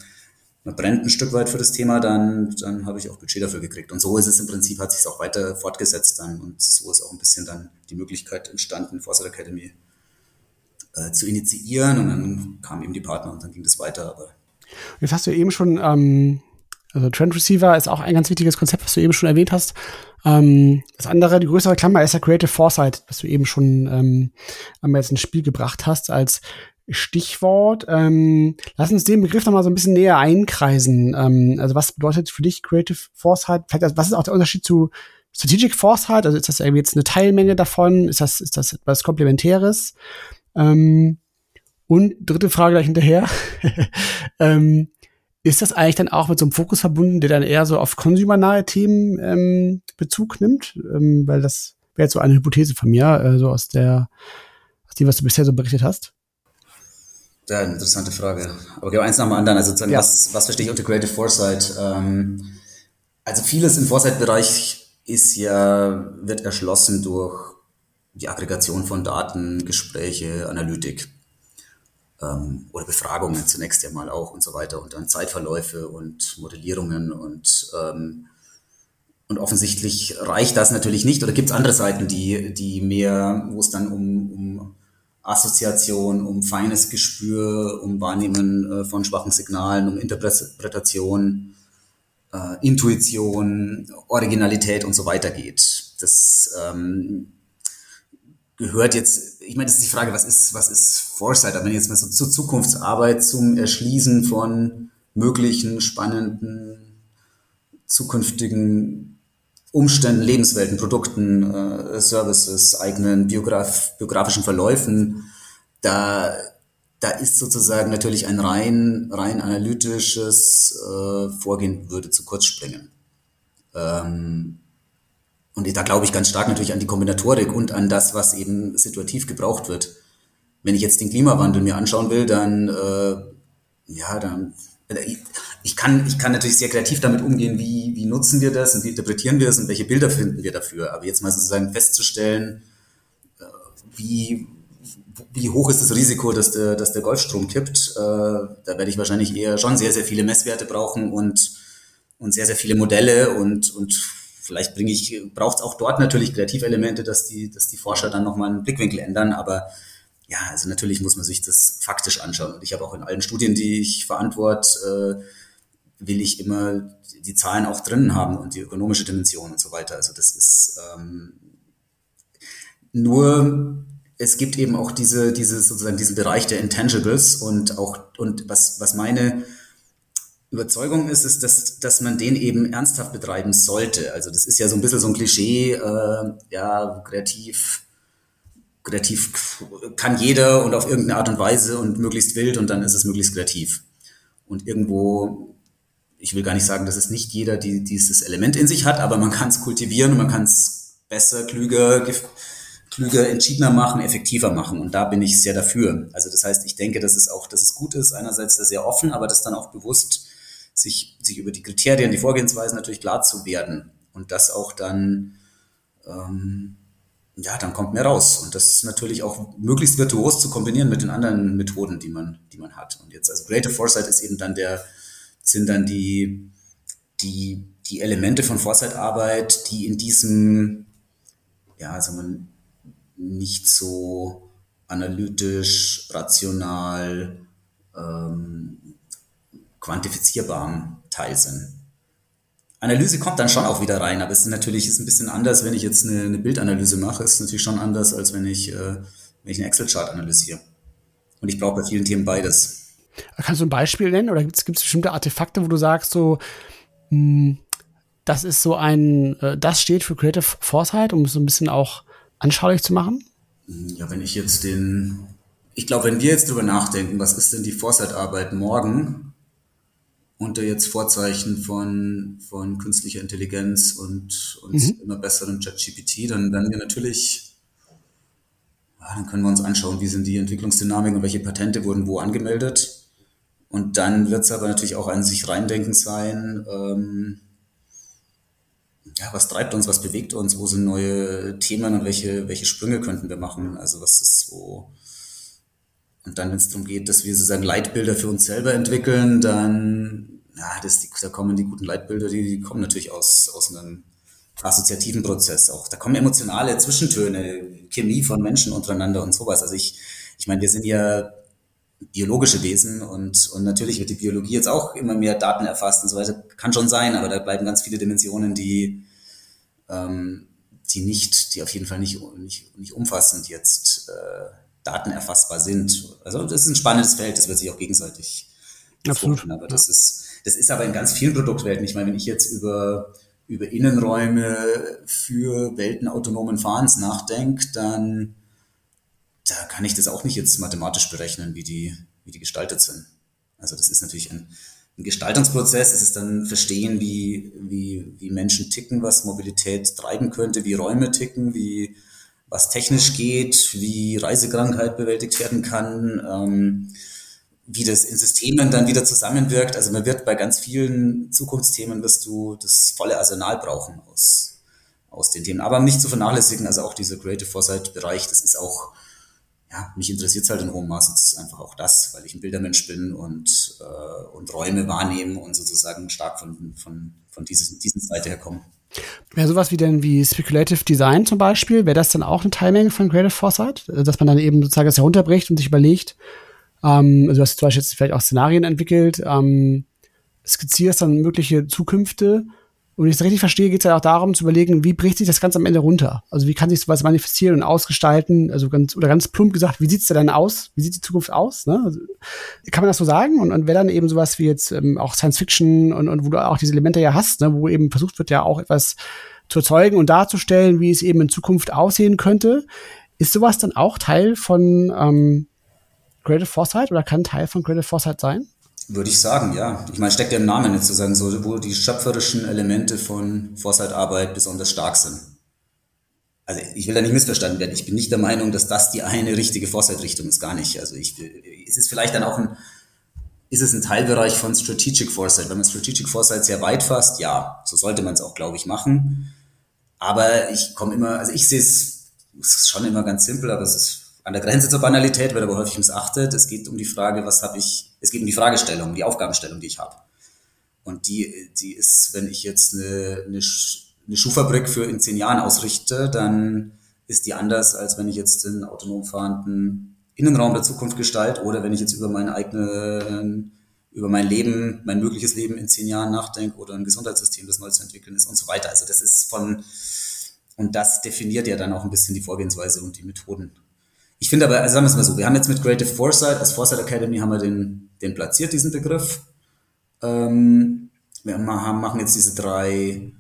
brennt ein Stück weit für das Thema, dann, dann habe ich auch Budget dafür gekriegt. Und so ist es im Prinzip, hat sich es auch weiter fortgesetzt dann. Und so ist auch ein bisschen dann die Möglichkeit entstanden, Foresight Academy äh, zu initiieren. Und dann kamen eben die Partner und dann ging das weiter. Aber Jetzt hast du eben schon, ähm, also Trend Receiver ist auch ein ganz wichtiges Konzept, was du eben schon erwähnt hast. Ähm, das andere, die größere Klammer ist ja Creative Foresight, was du eben schon ähm, einmal jetzt ins Spiel gebracht hast, als Stichwort. Ähm, lass uns den Begriff noch mal so ein bisschen näher einkreisen. Ähm, also was bedeutet für dich Creative Foresight? Vielleicht, also was ist auch der Unterschied zu Strategic Foresight? Also ist das irgendwie jetzt eine Teilmenge davon? Ist das, ist das etwas Komplementäres? Ähm, und dritte Frage gleich hinterher. ähm, ist das eigentlich dann auch mit so einem Fokus verbunden, der dann eher so auf konsumernahe Themen ähm, Bezug nimmt? Ähm, weil das wäre jetzt so eine Hypothese von mir, äh, so aus der, aus dem, was du bisher so berichtet hast. Ja, interessante Frage. Aber genau eins nach dem anderen. Also ja. was, was verstehe ich unter Creative Foresight? Ähm, also vieles im Foresight-Bereich ist ja, wird erschlossen durch die Aggregation von Daten, Gespräche, Analytik ähm, oder Befragungen zunächst ja mal auch und so weiter und dann Zeitverläufe und Modellierungen und ähm, und offensichtlich reicht das natürlich nicht oder gibt es andere Seiten, die, die mehr, wo es dann um, um Assoziation, um feines Gespür, um Wahrnehmen äh, von schwachen Signalen, um Interpretation, äh, Intuition, Originalität und so weiter geht. Das ähm, gehört jetzt, ich meine, das ist die Frage, was ist, was ist Foresight? Aber wenn jetzt mal so zur Zukunftsarbeit, zum Erschließen von möglichen, spannenden, zukünftigen Umständen, Lebenswelten, Produkten, äh, Services, eigenen Biograf biografischen Verläufen, da, da ist sozusagen natürlich ein rein, rein analytisches äh, Vorgehen würde zu kurz springen. Ähm, und da glaube ich ganz stark natürlich an die Kombinatorik und an das, was eben situativ gebraucht wird. Wenn ich jetzt den Klimawandel mir anschauen will, dann, äh, ja, dann, äh, ich kann, ich kann natürlich sehr kreativ damit umgehen, wie, wie nutzen wir das und wie interpretieren wir das und welche Bilder finden wir dafür. Aber jetzt mal sozusagen festzustellen, äh, wie, wie hoch ist das Risiko, dass der, dass der Golfstrom kippt, äh, da werde ich wahrscheinlich eher schon sehr, sehr viele Messwerte brauchen und, und sehr, sehr viele Modelle und, und vielleicht bringe ich, braucht es auch dort natürlich Kreativelemente, dass die, dass die Forscher dann nochmal einen Blickwinkel ändern, aber ja, also natürlich muss man sich das faktisch anschauen. Und ich habe auch in allen Studien, die ich verantworte, äh, will ich immer die Zahlen auch drinnen haben und die ökonomische Dimension und so weiter. Also das ist ähm, nur es gibt eben auch diese, diese sozusagen diesen Bereich der Intangibles und auch und was was meine Überzeugung ist, ist, dass, dass man den eben ernsthaft betreiben sollte. Also das ist ja so ein bisschen so ein Klischee, äh, ja, kreativ, kreativ kann jeder und auf irgendeine Art und Weise und möglichst wild und dann ist es möglichst kreativ. Und irgendwo, ich will gar nicht sagen, dass es nicht jeder die, dieses Element in sich hat, aber man kann es kultivieren und man kann es besser, klüger, klüger, entschiedener machen, effektiver machen. Und da bin ich sehr dafür. Also das heißt, ich denke, dass es auch, dass es gut ist, einerseits sehr offen, aber das dann auch bewusst sich, sich über die Kriterien, die Vorgehensweisen natürlich klar zu werden und das auch dann, ähm, ja, dann kommt mehr raus. Und das natürlich auch möglichst virtuos zu kombinieren mit den anderen Methoden, die man, die man hat. Und jetzt, also Creative Foresight ist eben dann der, sind dann die, die, die Elemente von Foresight-Arbeit, die in diesem, ja, also man nicht so analytisch, rational, ähm, quantifizierbarem Teil sind. Analyse kommt dann schon auch wieder rein, aber es ist natürlich ist ein bisschen anders, wenn ich jetzt eine, eine Bildanalyse mache. Es ist natürlich schon anders, als wenn ich, äh, wenn ich einen Excel-Chart analysiere. Und ich brauche bei vielen Themen beides. Kannst du ein Beispiel nennen oder gibt es bestimmte Artefakte, wo du sagst, so, mh, hm, das ist so ein, äh, das steht für Creative Foresight, um es so ein bisschen auch anschaulich zu machen? Ja, wenn ich jetzt den, ich glaube, wenn wir jetzt drüber nachdenken, was ist denn die Foresight-Arbeit morgen, unter jetzt Vorzeichen von, von künstlicher Intelligenz und, und mhm. immer besseren ChatGPT, dann werden wir natürlich, ja, dann können wir uns anschauen, wie sind die Entwicklungsdynamiken und welche Patente wurden wo angemeldet. Und dann wird es aber natürlich auch ein sich reindenken sein, ähm, ja, was treibt uns, was bewegt uns, wo sind neue Themen und welche, welche Sprünge könnten wir machen? Also was ist so, und dann, wenn es darum geht, dass wir sozusagen Leitbilder für uns selber entwickeln, dann, ja, das, da kommen die guten Leitbilder, die, die kommen natürlich aus, aus einem assoziativen Prozess auch. Da kommen emotionale Zwischentöne, Chemie von Menschen untereinander und sowas. Also ich, ich meine, wir sind ja biologische Wesen und, und natürlich wird die Biologie jetzt auch immer mehr Daten erfasst und so weiter. Kann schon sein, aber da bleiben ganz viele Dimensionen, die, ähm, die nicht, die auf jeden Fall nicht, nicht, nicht umfassend jetzt äh, Daten erfassbar sind. Also das ist ein spannendes Feld, das wird sich auch gegenseitig Absolut. Aber das ja. ist, das ist aber in ganz vielen Produktwelten. Ich meine, wenn ich jetzt über, über Innenräume für Welten autonomen Fahrens nachdenke, dann da kann ich das auch nicht jetzt mathematisch berechnen, wie die, wie die gestaltet sind. Also das ist natürlich ein, ein Gestaltungsprozess. Es ist dann verstehen, wie, wie, wie Menschen ticken, was Mobilität treiben könnte, wie Räume ticken, wie was technisch geht, wie Reisekrankheit bewältigt werden kann, ähm, wie das in Systemen dann wieder zusammenwirkt. Also man wird bei ganz vielen Zukunftsthemen wirst du das volle Arsenal brauchen aus, aus den Themen. Aber nicht zu vernachlässigen, also auch dieser Creative Foresight-Bereich, das ist auch, ja, mich interessiert es halt in hohem Maße ist einfach auch das, weil ich ein Bildermensch bin und, äh, und Räume wahrnehmen und sozusagen stark von, von, von dieses, diesen Seite her kommen. Wäre sowas wie denn wie Speculative Design zum Beispiel, wäre das dann auch eine Teilmenge von Creative Foresight? Dass man dann eben sozusagen das herunterbricht und sich überlegt, ähm, also du hast zum Beispiel jetzt vielleicht auch Szenarien entwickelt, ähm, skizzierst dann mögliche Zukünfte Und wenn ich es richtig verstehe, geht es ja auch darum zu überlegen, wie bricht sich das Ganze am Ende runter? Also wie kann sich sowas manifestieren und ausgestalten? Also ganz, oder ganz plump gesagt, wie sieht es denn dann aus? Wie sieht die Zukunft aus? Ne? Also, kann man das so sagen? Und, und wäre dann eben sowas wie jetzt ähm, auch Science Fiction und, und wo du auch diese Elemente ja hast, ne? wo eben versucht wird, ja auch etwas zu erzeugen und darzustellen, wie es eben in Zukunft aussehen könnte. Ist sowas dann auch Teil von ähm, Creative Foresight oder kann Teil von Creative Foresight sein? Würde ich sagen, ja. Ich meine, steckt ja im Namen jetzt zu sagen, so, wo die schöpferischen Elemente von Foresight-Arbeit besonders stark sind. Also ich will da nicht missverstanden werden. Ich bin nicht der Meinung, dass das die eine richtige Foresight-Richtung ist, gar nicht. Also ich, es ist vielleicht dann auch ein, ist es ein Teilbereich von Strategic Foresight. Wenn man Strategic Foresight sehr weit fasst, ja, so sollte man es auch, glaube ich, machen. Aber ich komme immer, also ich sehe es, es ist schon immer ganz simpel, aber es ist an der Grenze zur Banalität, wird aber häufig missachtet. Es geht um die Frage, was habe ich, es geht um die Fragestellung, die Aufgabenstellung, die ich habe. Und die, die ist, wenn ich jetzt eine, eine, eine Schuhfabrik für in zehn Jahren ausrichte, dann ist die anders, als wenn ich jetzt den autonom fahrenden Innenraum der Zukunft gestalte oder wenn ich jetzt über meine eigene, über mein Leben, mein mögliches Leben in zehn Jahren nachdenke oder ein Gesundheitssystem, das neu zu entwickeln ist und so weiter. Also das ist von, und das definiert ja dann auch ein bisschen die Vorgehensweise und die Methoden. Ich finde aber, also sagen wir es mal so, wir haben jetzt mit Creative Foresight, als Foresight Academy haben wir den, den platziert, diesen Begriff. Ähm, wir haben, machen jetzt diese drei,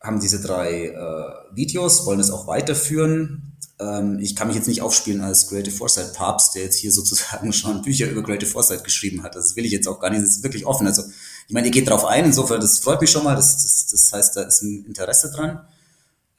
haben diese drei äh, Videos, wollen es auch weiterführen. Ähm, ich kann mich jetzt nicht aufspielen als Creative Foresight Papst, der jetzt hier sozusagen schon Bücher über Creative Foresight geschrieben hat. Das will ich jetzt auch gar nicht, das ist wirklich offen. Also, ich meine, ihr geht drauf ein, insofern, das freut mich schon mal, das, das, das heißt, da ist ein Interesse dran.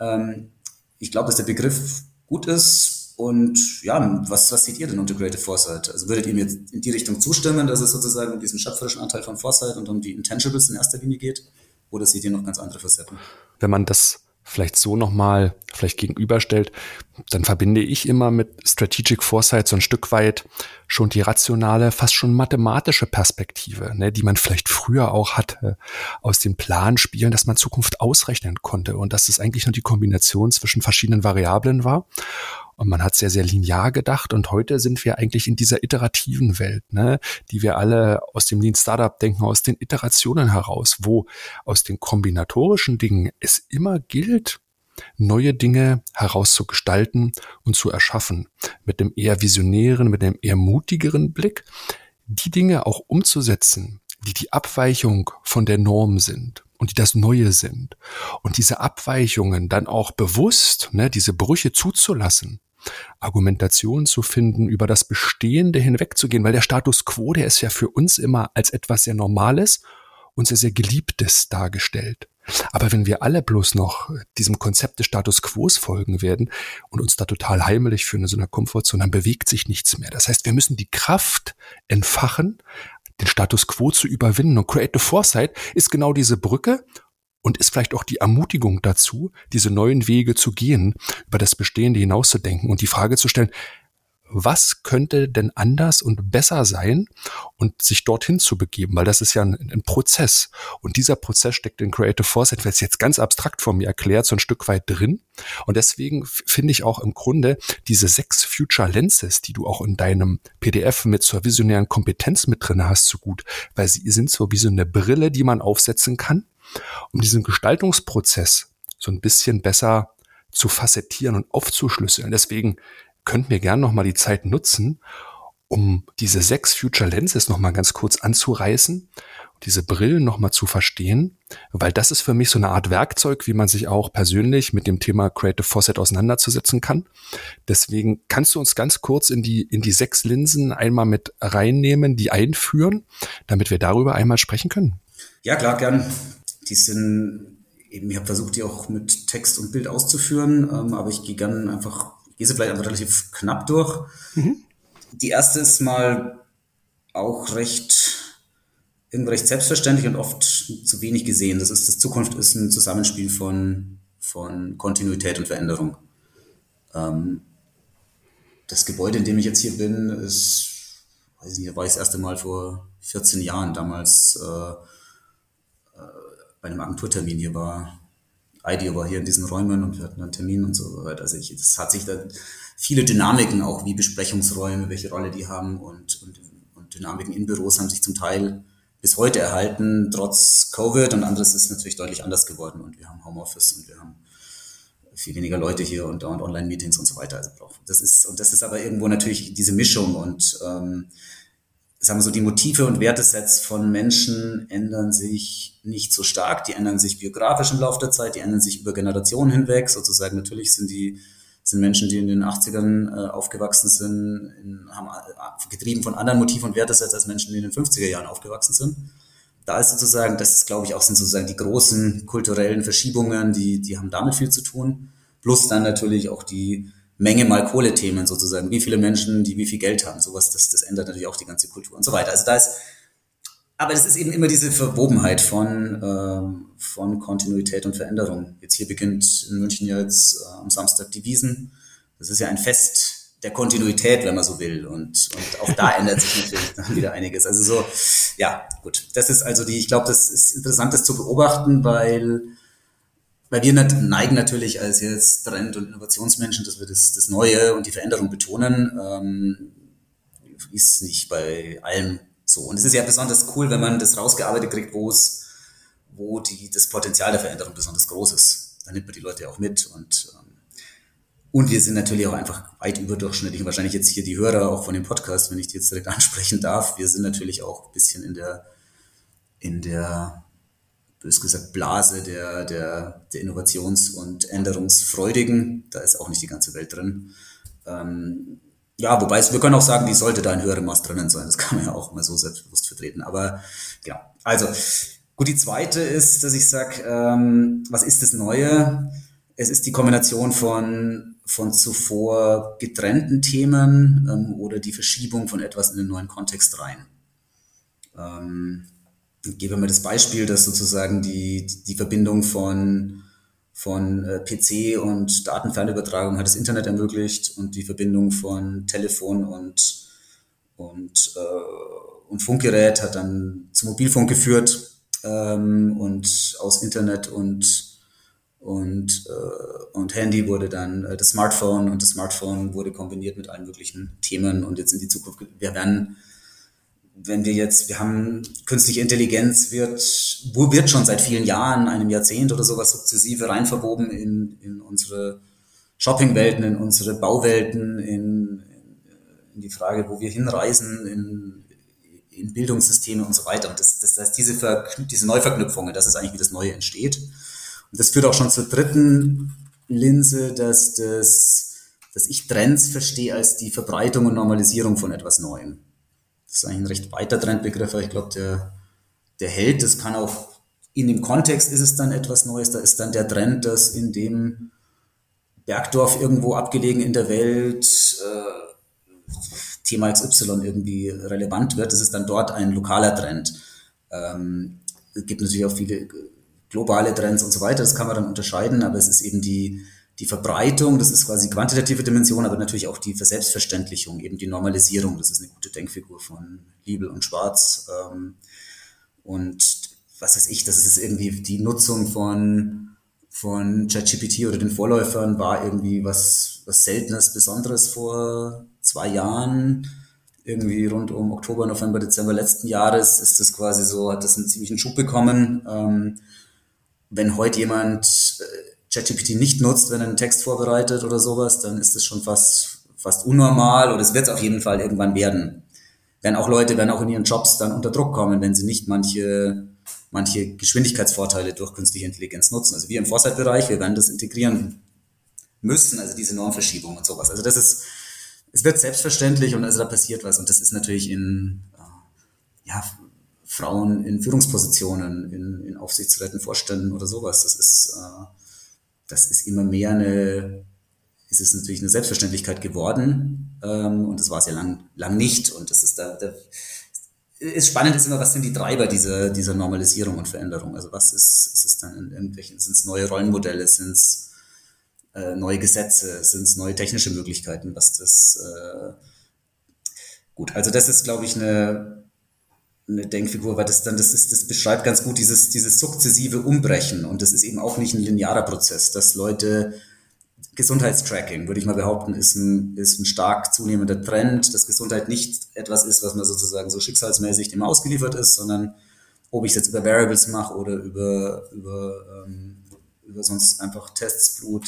Ähm, ich glaube, dass der Begriff gut ist und ja, was, was seht ihr denn unter Creative Foresight? Also würdet ihr mir in die Richtung zustimmen, dass es sozusagen um diesen schöpferischen Anteil von Foresight und um die Intangibles in erster Linie geht? Oder seht ihr noch ganz andere Facetten? Wenn man das vielleicht so nochmal vielleicht gegenüberstellt, dann verbinde ich immer mit Strategic Foresight so ein Stück weit schon die rationale, fast schon mathematische Perspektive, ne, die man vielleicht früher auch hatte aus den Planspielen, dass man Zukunft ausrechnen konnte und dass es eigentlich nur die Kombination zwischen verschiedenen Variablen war. Und man hat sehr, sehr linear gedacht. Und heute sind wir eigentlich in dieser iterativen Welt, ne, die wir alle aus dem Lean Startup denken, aus den Iterationen heraus, wo aus den kombinatorischen Dingen es immer gilt, neue Dinge herauszugestalten und zu erschaffen. Mit dem eher visionären, mit dem eher mutigeren Blick, die Dinge auch umzusetzen, die die Abweichung von der Norm sind und die das Neue sind. Und diese Abweichungen dann auch bewusst, ne, diese Brüche zuzulassen Argumentation zu finden, über das Bestehende hinwegzugehen, weil der Status quo, der ist ja für uns immer als etwas sehr Normales und sehr, sehr Geliebtes dargestellt. Aber wenn wir alle bloß noch diesem Konzept des Status Quos folgen werden und uns da total heimelig fühlen in so einer Komfortzone, dann bewegt sich nichts mehr. Das heißt, wir müssen die Kraft entfachen, den Status Quo zu überwinden. Und Creative Foresight ist genau diese Brücke und ist vielleicht auch die Ermutigung dazu, diese neuen Wege zu gehen, über das Bestehende hinauszudenken und die Frage zu stellen, was könnte denn anders und besser sein und sich dorthin zu begeben, weil das ist ja ein, ein Prozess. Und dieser Prozess steckt in Creative Foresight, wird es jetzt ganz abstrakt von mir erklärt, so ein Stück weit drin. Und deswegen finde ich auch im Grunde diese sechs Future Lenses, die du auch in deinem PDF mit zur visionären Kompetenz mit drin hast, so gut, weil sie sind so wie so eine Brille, die man aufsetzen kann um diesen Gestaltungsprozess so ein bisschen besser zu facettieren und aufzuschlüsseln. Deswegen könnten wir gerne nochmal die Zeit nutzen, um diese sechs Future Lenses nochmal ganz kurz anzureißen, diese Brillen nochmal zu verstehen, weil das ist für mich so eine Art Werkzeug, wie man sich auch persönlich mit dem Thema Creative Foresight auseinanderzusetzen kann. Deswegen kannst du uns ganz kurz in die, in die sechs Linsen einmal mit reinnehmen, die einführen, damit wir darüber einmal sprechen können. Ja, klar, gern. Die sind eben, ich habe versucht, die auch mit Text und Bild auszuführen, ähm, aber ich gehe gerne einfach, gehe sie vielleicht einfach relativ knapp durch. Mhm. Die erste ist mal auch recht, irgendwie recht selbstverständlich und oft zu wenig gesehen. Das ist, das Zukunft ist ein Zusammenspiel von, von Kontinuität und Veränderung. Ähm, das Gebäude, in dem ich jetzt hier bin, ist, weiß nicht, da war ich das erste Mal vor 14 Jahren damals, äh, bei einem Agenturtermin hier war. IDEO war hier in diesen Räumen und wir hatten einen Termin und so weiter. Also es hat sich da viele Dynamiken auch, wie Besprechungsräume, welche Rolle die haben und, und, und Dynamiken in Büros haben sich zum Teil bis heute erhalten, trotz Covid und anderes ist natürlich deutlich anders geworden und wir haben Homeoffice und wir haben viel weniger Leute hier und, und Online-Meetings und so weiter. Also das ist, und das ist aber irgendwo natürlich diese Mischung und ähm, sagen wir so, die Motive und Wertesets von Menschen ändern sich nicht so stark. Die ändern sich biografisch im Laufe der Zeit, die ändern sich über Generationen hinweg. Sozusagen natürlich sind die sind Menschen, die in den 80ern äh, aufgewachsen sind, in, haben äh, getrieben von anderen Motiven und Wertesets als Menschen, die in den 50er Jahren aufgewachsen sind. Da ist sozusagen, das ist, glaube ich, auch sind sozusagen die großen kulturellen Verschiebungen, die, die haben damit viel zu tun. Plus dann natürlich auch die Menge mal Kohle-Themen sozusagen. Wie viele Menschen, die wie viel Geld haben, sowas, das, das ändert natürlich auch die ganze Kultur und so weiter. Also da ist, aber das ist eben immer diese Verwobenheit von, ähm, von Kontinuität und Veränderung. Jetzt hier beginnt in München jetzt äh, am Samstag die Wiesen. Das ist ja ein Fest der Kontinuität, wenn man so will. Und, und auch da ändert sich natürlich dann wieder einiges. Also so, ja, gut. Das ist also die, ich glaube, das ist interessant, das zu beobachten, weil weil wir neigen natürlich als jetzt Trend- und Innovationsmenschen, dass wir das, das Neue und die Veränderung betonen. Ähm, ist nicht bei allem so. Und es ist ja besonders cool, wenn man das rausgearbeitet kriegt, wo es, wo die, das Potenzial der Veränderung besonders groß ist. Dann nimmt man die Leute auch mit und ähm, und wir sind natürlich auch einfach weit überdurchschnittlich. Wahrscheinlich jetzt hier die Hörer auch von dem Podcast, wenn ich die jetzt direkt ansprechen darf. Wir sind natürlich auch ein bisschen in der, in der bös gesagt, Blase der, der, der Innovations- und Änderungsfreudigen. Da ist auch nicht die ganze Welt drin. Ähm, ja, wobei es, wir können auch sagen, wie sollte da ein höherer Maß drinnen sein. Das kann man ja auch mal so selbstbewusst vertreten. Aber genau. Also, gut, die zweite ist, dass ich sage, ähm, was ist das Neue? Es ist die Kombination von, von zuvor getrennten Themen ähm, oder die Verschiebung von etwas in den neuen Kontext rein. Ähm, ich gebe mir das Beispiel, dass sozusagen die, die Verbindung von, von äh, PC und Datenfernübertragung hat das Internet ermöglicht und die Verbindung von Telefon und, und, äh, und Funkgerät hat dann zu Mobilfunk geführt ähm, und aus Internet und und, äh, und Handy wurde dann äh, das Smartphone und das Smartphone wurde kombiniert mit allen möglichen Themen und jetzt in die Zukunft, wir werden wenn wir jetzt, wir haben künstliche Intelligenz wird, wird schon seit vielen Jahren, einem Jahrzehnt oder sowas sukzessive rein verwoben in, in unsere Shoppingwelten, in unsere Bauwelten, in, in die Frage, wo wir hinreisen, in, in Bildungssysteme und so weiter. Und das, das heißt, diese, diese Neuverknüpfungen, das ist eigentlich, wie das Neue entsteht. Und das führt auch schon zur dritten Linse, dass das, dass ich Trends verstehe als die Verbreitung und Normalisierung von etwas Neuem. Das ist eigentlich ein recht weiter Trendbegriff, aber ich glaube, der, der hält. Das kann auch, in dem Kontext ist es dann etwas Neues. Da ist dann der Trend, dass in dem Bergdorf irgendwo abgelegen in der Welt äh, Thema XY irgendwie relevant wird. Das ist dann dort ein lokaler Trend. Ähm, es gibt natürlich auch viele globale Trends und so weiter. Das kann man dann unterscheiden, aber es ist eben die, die Verbreitung, das ist quasi quantitative Dimension, aber natürlich auch die Verselbstverständlichung, eben die Normalisierung. Das ist eine gute Denkfigur von Liebel und Schwarz. Ähm, und was weiß ich, das ist irgendwie die Nutzung von, von ChatGPT oder den Vorläufern war irgendwie was, was Seltenes, Besonderes vor zwei Jahren. Irgendwie rund um Oktober, November, Dezember letzten Jahres ist das quasi so, hat das einen ziemlichen Schub bekommen. Ähm, wenn heute jemand äh, ChatGPT nicht nutzt, wenn er einen Text vorbereitet oder sowas, dann ist es schon fast, fast unnormal oder es wird es auf jeden Fall irgendwann werden. Werden auch Leute, werden auch in ihren Jobs dann unter Druck kommen, wenn sie nicht manche, manche Geschwindigkeitsvorteile durch künstliche Intelligenz nutzen. Also wir im Foresight-Bereich, wir werden das integrieren müssen, also diese Normverschiebung und sowas. Also das ist, es wird selbstverständlich und also da passiert was und das ist natürlich in, äh, ja, Frauen in Führungspositionen, in, in Aufsichtsräten, Vorständen oder sowas. Das ist, äh, das ist immer mehr eine, ist es natürlich eine Selbstverständlichkeit geworden ähm, und das war es ja lang, lang nicht und das ist da, da ist spannend ist immer, was sind die Treiber dieser, dieser Normalisierung und Veränderung? Also was ist, ist es dann in irgendwelchen, sind es neue Rollenmodelle, sind es äh, neue Gesetze, sind es neue technische Möglichkeiten, was das äh, gut, also das ist, glaube ich, eine, eine Denkfigur, weil das dann, das ist, das beschreibt ganz gut dieses, dieses sukzessive Umbrechen. Und das ist eben auch nicht ein linearer Prozess, dass Leute, Gesundheitstracking, würde ich mal behaupten, ist ein, ist ein stark zunehmender Trend, dass Gesundheit nicht etwas ist, was man sozusagen so schicksalsmäßig dem ausgeliefert ist, sondern ob ich es jetzt über Variables mache oder über, über, ähm, über sonst einfach Tests, Blut,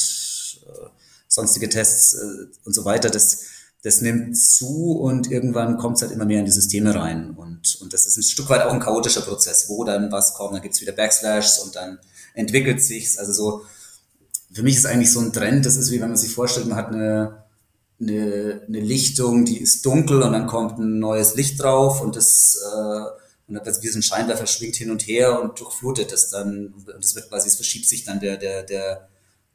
äh, sonstige Tests äh, und so weiter, das, das nimmt zu und irgendwann kommt es halt immer mehr in die Systeme rein. Und, und das ist ein Stück weit auch ein chaotischer Prozess, wo dann was kommt, dann gibt's wieder Backslashs und dann entwickelt sich's. Also so, für mich ist eigentlich so ein Trend, das ist wie wenn man sich vorstellt, man hat eine, eine, eine Lichtung, die ist dunkel und dann kommt ein neues Licht drauf und das äh, und dann wird wie so ein Scheinwerfer schwingt hin und her und durchflutet das dann und das wird quasi, es verschiebt sich dann der, der, der,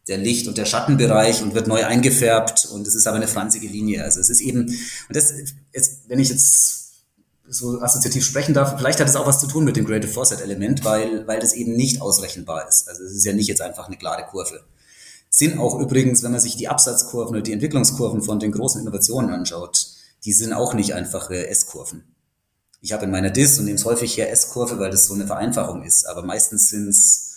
der Licht- und der Schattenbereich und wird neu eingefärbt und es ist aber eine franzige Linie. Also es ist eben, und das ist, wenn ich jetzt so assoziativ sprechen darf, vielleicht hat es auch was zu tun mit dem Creative Foresight Element, weil, weil das eben nicht ausrechenbar ist. Also es ist ja nicht jetzt einfach eine klare Kurve. Sind auch übrigens, wenn man sich die Absatzkurven oder die Entwicklungskurven von den großen Innovationen anschaut, die sind auch nicht einfache S-Kurven. Ich habe in meiner DIS und nehme es häufig her S-Kurve, weil das so eine Vereinfachung ist, aber meistens sind's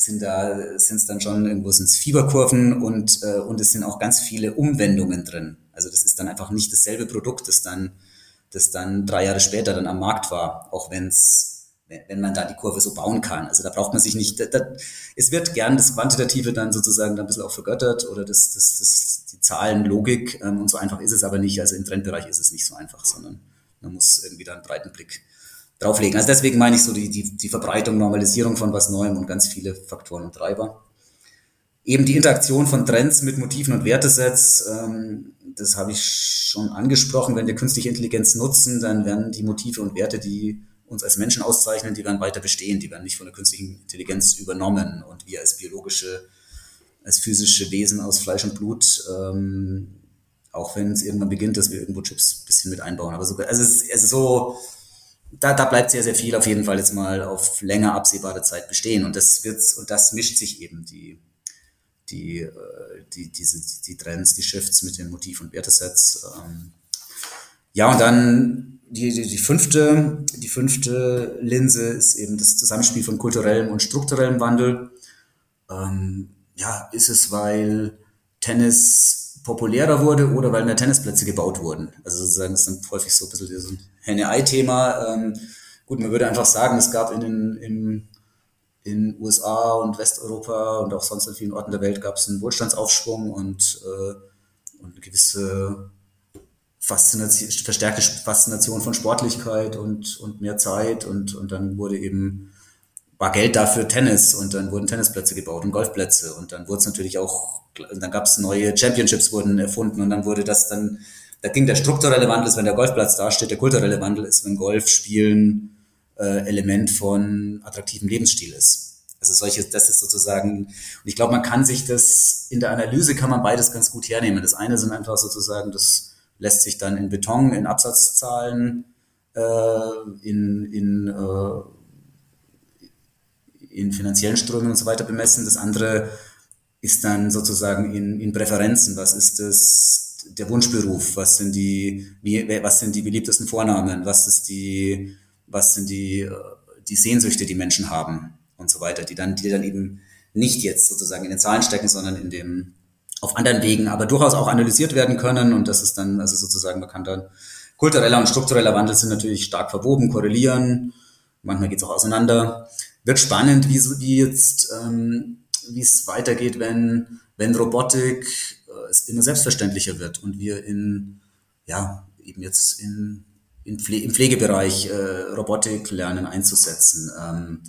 sind da sind es dann schon irgendwo sind es Fieberkurven und äh, und es sind auch ganz viele Umwendungen drin. Also das ist dann einfach nicht dasselbe Produkt, das dann das dann drei Jahre später dann am Markt war, auch wenn's wenn man da die Kurve so bauen kann. Also da braucht man sich nicht, da, da, es wird gern das Quantitative dann sozusagen dann ein bisschen auch vergöttert oder das, das, das, die Zahlenlogik ähm, und so einfach ist es aber nicht. Also im Trendbereich ist es nicht so einfach, sondern man muss irgendwie da einen breiten Blick drauflegen. Also deswegen meine ich so die, die, die Verbreitung, Normalisierung von was Neuem und ganz viele Faktoren und Treiber. Eben die Interaktion von Trends mit Motiven und Wertesets, ähm, das habe ich schon angesprochen. Wenn wir künstliche Intelligenz nutzen, dann werden die Motive und Werte, die uns als Menschen auszeichnen, die werden weiter bestehen. Die werden nicht von der künstlichen Intelligenz übernommen. Und wir als biologische, als physische Wesen aus Fleisch und Blut, ähm, auch wenn es irgendwann beginnt, dass wir irgendwo Chips ein bisschen mit einbauen. Aber so, also es, es ist so, da, da bleibt sehr, sehr viel auf jeden Fall jetzt mal auf länger absehbare Zeit bestehen. Und das wird, und das mischt sich eben die, die, äh, die, diese, die Trends, die Shifts mit den Motiv- und Wertesets. Ähm. Ja, und dann die, die, die fünfte, die fünfte Linse ist eben das Zusammenspiel von kulturellem und strukturellem Wandel. Ähm, ja, ist es, weil Tennis populärer wurde oder weil mehr Tennisplätze gebaut wurden? Also sozusagen, das dann häufig so ein bisschen Henne-Ei-Thema. Ähm, gut, man würde einfach sagen, es gab in den, im, in USA und Westeuropa und auch sonst in vielen Orten der Welt gab es einen Wohlstandsaufschwung und, äh, und eine gewisse Faszination, verstärkte Faszination von Sportlichkeit und, und mehr Zeit und, und dann wurde eben, war Geld dafür Tennis und dann wurden Tennisplätze gebaut und Golfplätze und dann wurde es natürlich auch, dann gab es neue Championships wurden erfunden und dann wurde das dann, da ging der strukturelle Wandel ist, wenn der Golfplatz dasteht, der kulturelle Wandel ist, wenn Golf spielen äh, Element von attraktivem Lebensstil ist. Also solche, das ist sozusagen, und ich glaube, man kann sich das, in der Analyse kann man beides ganz gut hernehmen. Das eine sind einfach sozusagen, das lässt sich dann in Beton, in Absatzzahlen, äh, in, in, äh, in finanziellen Strömen und so weiter bemessen. Das andere ist dann sozusagen in, in Präferenzen. Was ist das, der Wunschberuf? Was sind die, wie, was sind die beliebtesten Vornamen? Was ist die, was sind die, äh, die Sehnsüchte, die Menschen haben und so weiter, die dann, die dann eben nicht jetzt sozusagen in den Zahlen stecken, sondern in dem, auf anderen Wegen, aber durchaus auch analysiert werden können. Und das ist dann, also sozusagen, dann, kultureller und struktureller Wandel sind natürlich stark verwoben, korrelieren. Manchmal geht es auch auseinander. Wird spannend, wie, wie jetzt, ähm, wie es weitergeht, wenn, wenn Robotik es immer selbstverständlicher wird und wir in, ja, eben jetzt in in Pfle im Pflegebereich äh, Robotik lernen einzusetzen. Ähm,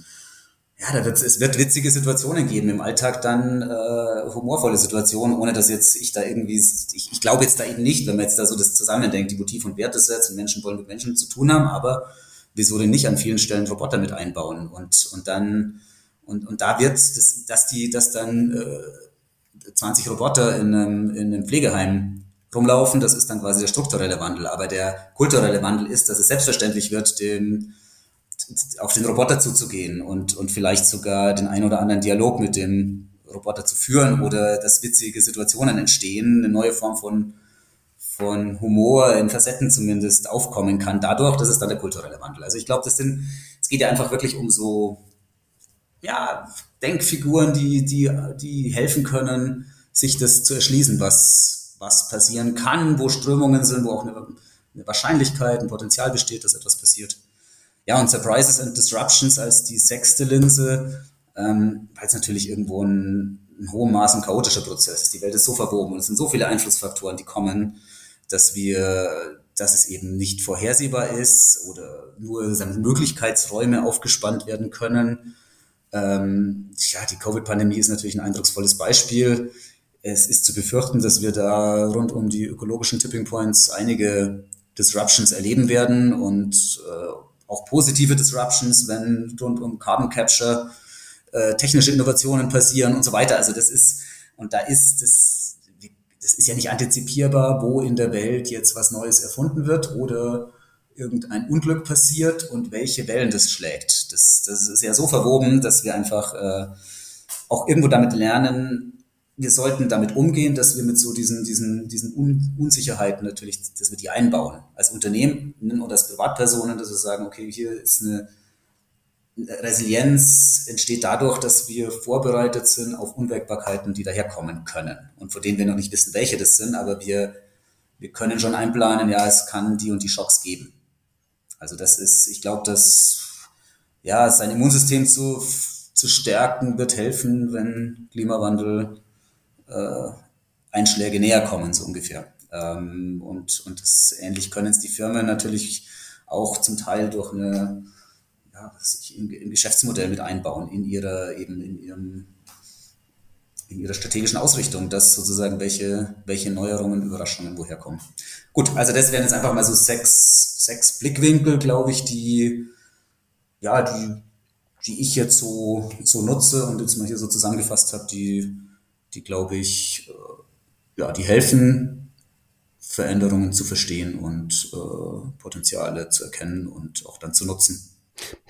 ja, da wird es wird witzige Situationen geben im Alltag, dann äh, humorvolle Situationen, ohne dass jetzt ich da irgendwie, ich, ich glaube jetzt da eben nicht, wenn man jetzt da so das zusammendenkt, die Motiv- und Wertesätze und Menschen wollen mit Menschen zu tun haben, aber wieso denn nicht an vielen Stellen Roboter mit einbauen und und dann und und da wird das, dass die, dass dann äh, 20 Roboter in einem, in einem Pflegeheim rumlaufen, das ist dann quasi der strukturelle Wandel. Aber der kulturelle Wandel ist, dass es selbstverständlich wird, dem, auf den Roboter zuzugehen und, und vielleicht sogar den ein oder anderen Dialog mit dem Roboter zu führen oder dass witzige Situationen entstehen, eine neue Form von, von Humor in Facetten zumindest aufkommen kann. Dadurch, das ist dann der kulturelle Wandel. Also ich glaube, das sind, es geht ja einfach wirklich um so, ja, Denkfiguren, die, die, die helfen können, sich das zu erschließen, was, was passieren kann, wo Strömungen sind, wo auch eine, eine Wahrscheinlichkeit, ein Potenzial besteht, dass etwas passiert. Ja, und Surprises and Disruptions als die sechste Linse, ähm, weil es natürlich irgendwo ein, ein hohem Maß ein chaotischer Prozess ist. Die Welt ist so verwoben und es sind so viele Einflussfaktoren, die kommen, dass wir, dass es eben nicht vorhersehbar ist oder nur seine Möglichkeitsräume aufgespannt werden können. Ähm, ja, die Covid-Pandemie ist natürlich ein eindrucksvolles Beispiel. Es ist zu befürchten, dass wir da rund um die ökologischen Tipping Points einige Disruptions erleben werden und äh, auch positive Disruptions, wenn rund um Carbon Capture äh, technische Innovationen passieren und so weiter. Also das ist, und da ist das, das ist ja nicht antizipierbar, wo in der Welt jetzt was Neues erfunden wird oder irgendein Unglück passiert und welche Wellen das schlägt. Das, das ist ja so verwoben, dass wir einfach äh, auch irgendwo damit lernen, wir sollten damit umgehen, dass wir mit so diesen, diesen, diesen Un Unsicherheiten natürlich, dass wir die einbauen. Als Unternehmen oder als Privatpersonen, dass wir sagen, okay, hier ist eine Resilienz entsteht dadurch, dass wir vorbereitet sind auf Unwägbarkeiten, die daherkommen können und von denen wir noch nicht wissen, welche das sind, aber wir, wir können schon einplanen, ja, es kann die und die Schocks geben. Also das ist, ich glaube, dass ja, sein Immunsystem zu, zu stärken wird helfen, wenn Klimawandel äh, Einschläge näher kommen, so ungefähr. Ähm, und und das, ähnlich können es die Firmen natürlich auch zum Teil durch eine ja, sich im, im Geschäftsmodell mit einbauen, in ihrer eben in ihrem in ihrer strategischen Ausrichtung, dass sozusagen welche, welche Neuerungen, Überraschungen woher kommen. Gut, also das wären jetzt einfach mal so sechs, sechs Blickwinkel, glaube ich, die, ja, die, die ich jetzt so, so nutze und jetzt mal hier so zusammengefasst habe, die, die glaube ich, äh, ja, die helfen, Veränderungen zu verstehen und äh, Potenziale zu erkennen und auch dann zu nutzen.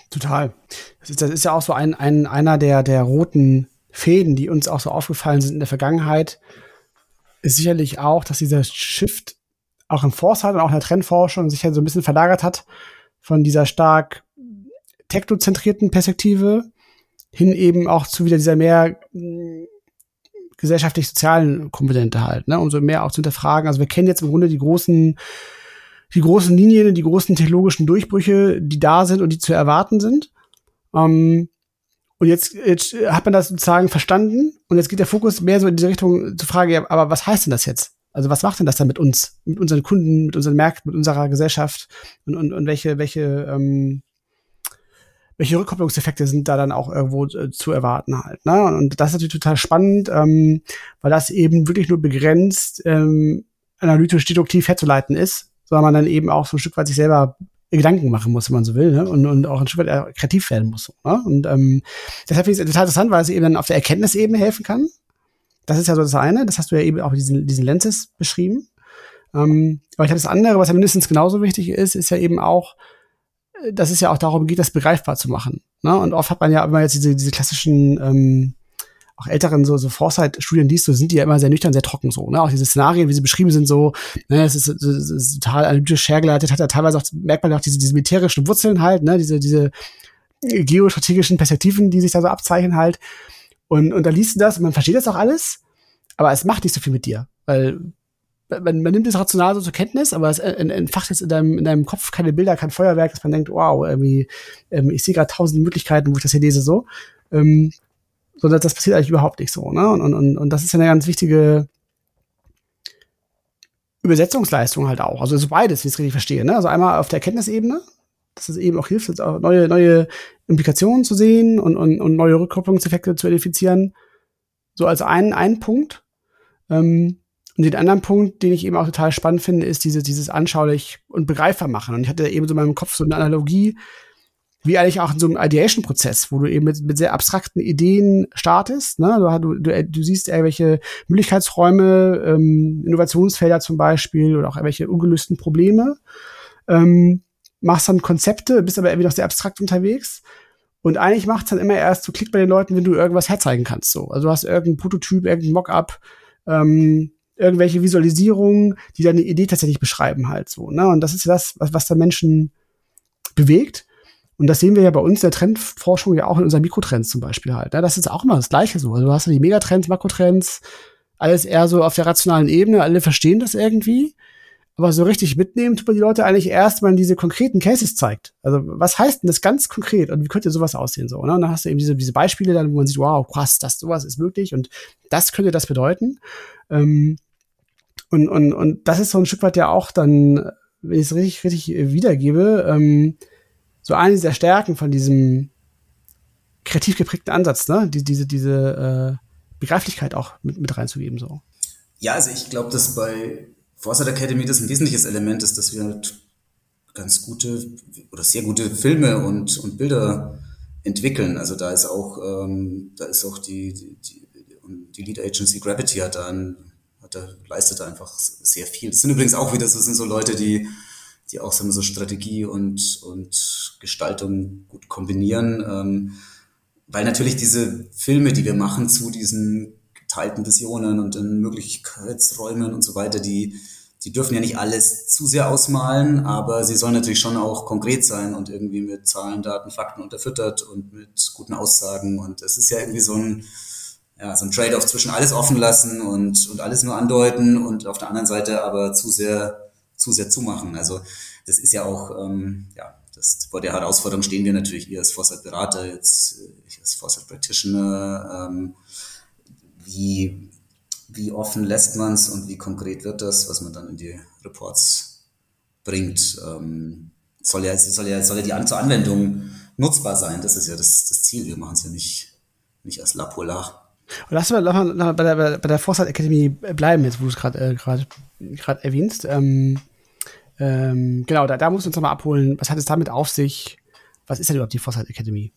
Total. Das ist, das ist ja auch so ein, ein, einer der, der roten Fäden, die uns auch so aufgefallen sind in der Vergangenheit, ist sicherlich auch, dass dieser Shift auch im Foresight und auch in der Trendforschung sich ja so ein bisschen verlagert hat von dieser stark technozentrierten Perspektive hin eben auch zu wieder dieser mehr hm, gesellschaftlich-sozialen Komponente halt, ne, um so mehr auch zu hinterfragen. Also wir kennen jetzt im Grunde die großen die großen Linien, die großen technologischen Durchbrüche, die da sind und die zu erwarten sind. Ähm, und jetzt, jetzt hat man das sozusagen verstanden und jetzt geht der Fokus mehr so in diese Richtung zu fragen, ja, aber was heißt denn das jetzt? Also was macht denn das dann mit uns, mit unseren Kunden, mit unseren Märkten, mit unserer Gesellschaft und, und, und welche, welche, ähm, welche Rückkopplungseffekte sind da dann auch irgendwo äh, zu erwarten halt. Ne? Und das ist natürlich total spannend, ähm, weil das eben wirklich nur begrenzt ähm, analytisch deduktiv herzuleiten ist sondern man dann eben auch so ein Stück weit sich selber Gedanken machen muss, wenn man so will, ne? und, und auch ein Stück weit kreativ werden muss. Ne? Und ähm, deshalb finde ich es total interessant, weil es eben dann auf der Erkenntnisebene helfen kann. Das ist ja so das eine, das hast du ja eben auch diesen, diesen Lenses beschrieben. Ähm, aber ich glaube, das andere, was ja mindestens genauso wichtig ist, ist ja eben auch, äh, dass es ja auch darum geht, das begreifbar zu machen. Ne? Und oft hat man ja immer jetzt diese, diese klassischen ähm, auch älteren so, so Foresight-Studien liest, so sind die ja immer sehr nüchtern, sehr trocken so. Ne? Auch diese Szenarien, wie sie beschrieben sind, so, ne, es ist, es ist total analytisch hergeleitet, hat ja teilweise auch, merkt man auch diese, diese militärischen Wurzeln halt, ne, diese, diese geostrategischen Perspektiven, die sich da so abzeichnen halt. Und, und da liest du das und man versteht das auch alles, aber es macht nicht so viel mit dir, weil man, man nimmt es rational so zur Kenntnis, aber es entfacht jetzt in deinem, in deinem Kopf keine Bilder, kein Feuerwerk, dass man denkt, wow, irgendwie, ähm, ich sehe gerade tausend Möglichkeiten, wo ich das hier lese, so. Ähm, sondern das passiert eigentlich überhaupt nicht so. Ne? Und, und, und das ist ja eine ganz wichtige Übersetzungsleistung halt auch. Also so beides, wie ich es richtig verstehe. Ne? Also einmal auf der Erkenntnisebene, dass es eben auch hilft, jetzt auch neue, neue Implikationen zu sehen und, und, und neue Rückkopplungseffekte zu identifizieren. So als einen, einen Punkt. Ähm, und den anderen Punkt, den ich eben auch total spannend finde, ist diese, dieses anschaulich und begreifbar machen. Und ich hatte eben so in meinem Kopf so eine Analogie, wie eigentlich auch in so einem Ideation-Prozess, wo du eben mit, mit sehr abstrakten Ideen startest. Ne? Du, du, du siehst irgendwelche Möglichkeitsräume, ähm, Innovationsfelder zum Beispiel oder auch irgendwelche ungelösten Probleme. Ähm, machst dann Konzepte, bist aber irgendwie noch sehr abstrakt unterwegs. Und eigentlich macht es dann immer erst so Klick bei den Leuten, wenn du irgendwas herzeigen kannst. So. Also du hast irgendeinen Prototyp, irgendein Mockup, ähm, irgendwelche Visualisierungen, die deine Idee tatsächlich beschreiben halt so. Ne? Und das ist das, was, was da Menschen bewegt. Und das sehen wir ja bei uns der Trendforschung ja auch in unseren Mikrotrends zum Beispiel halt. Ne? Das ist auch immer das Gleiche so. Also du hast ja die Megatrends, Makrotrends, alles eher so auf der rationalen Ebene, alle verstehen das irgendwie. Aber so richtig mitnehmen tut man die Leute eigentlich erst, wenn man diese konkreten Cases zeigt. Also was heißt denn das ganz konkret und wie könnte sowas aussehen so? Ne? Und dann hast du eben diese, diese Beispiele dann, wo man sieht, wow, krass, das sowas ist möglich und das könnte das bedeuten. Ähm, und, und, und das ist so ein Stück weit ja auch dann, wenn ich es richtig, richtig wiedergebe, ähm, so eine dieser Stärken von diesem kreativ geprägten Ansatz, ne? Die, diese, diese äh, Begreiflichkeit auch mit, mit reinzugeben. So. Ja, also ich glaube, dass bei Foresight Academy das ein wesentliches Element ist, dass wir halt ganz gute oder sehr gute Filme und, und Bilder entwickeln. Also da ist auch, ähm, da ist auch die, die, die, die Lead Agency Gravity hat da, ein, hat da leistet einfach sehr viel. Das sind übrigens auch wieder so, sind so Leute, die, die auch so, so Strategie und, und Gestaltung gut kombinieren. Ähm, weil natürlich diese Filme, die wir machen zu diesen geteilten Visionen und den Möglichkeitsräumen und so weiter, die, die dürfen ja nicht alles zu sehr ausmalen, aber sie sollen natürlich schon auch konkret sein und irgendwie mit Zahlen, Daten, Fakten unterfüttert und mit guten Aussagen. Und es ist ja irgendwie so ein, ja, so ein Trade-off zwischen alles offen lassen und, und alles nur andeuten und auf der anderen Seite aber zu sehr, zu sehr zumachen. Also das ist ja auch, ähm, ja, das, vor der Herausforderung stehen wir natürlich, wir als Foresight-Berater, jetzt ich als Foresight-Practitioner, ähm, wie, wie offen lässt man es und wie konkret wird das, was man dann in die Reports bringt. Ähm, soll ja, soll ja, soll ja die zur Anwendung nutzbar sein. Das ist ja das, das Ziel. Wir machen es ja nicht, nicht als La Polar. Lass mal, lass mal bei der, bei der Foresight Academy bleiben, jetzt wo du es gerade äh, erwähnst. Ähm, ähm, genau, da, da musst du uns nochmal abholen. Was hat es damit auf sich? Was ist denn überhaupt die Foresight Academy?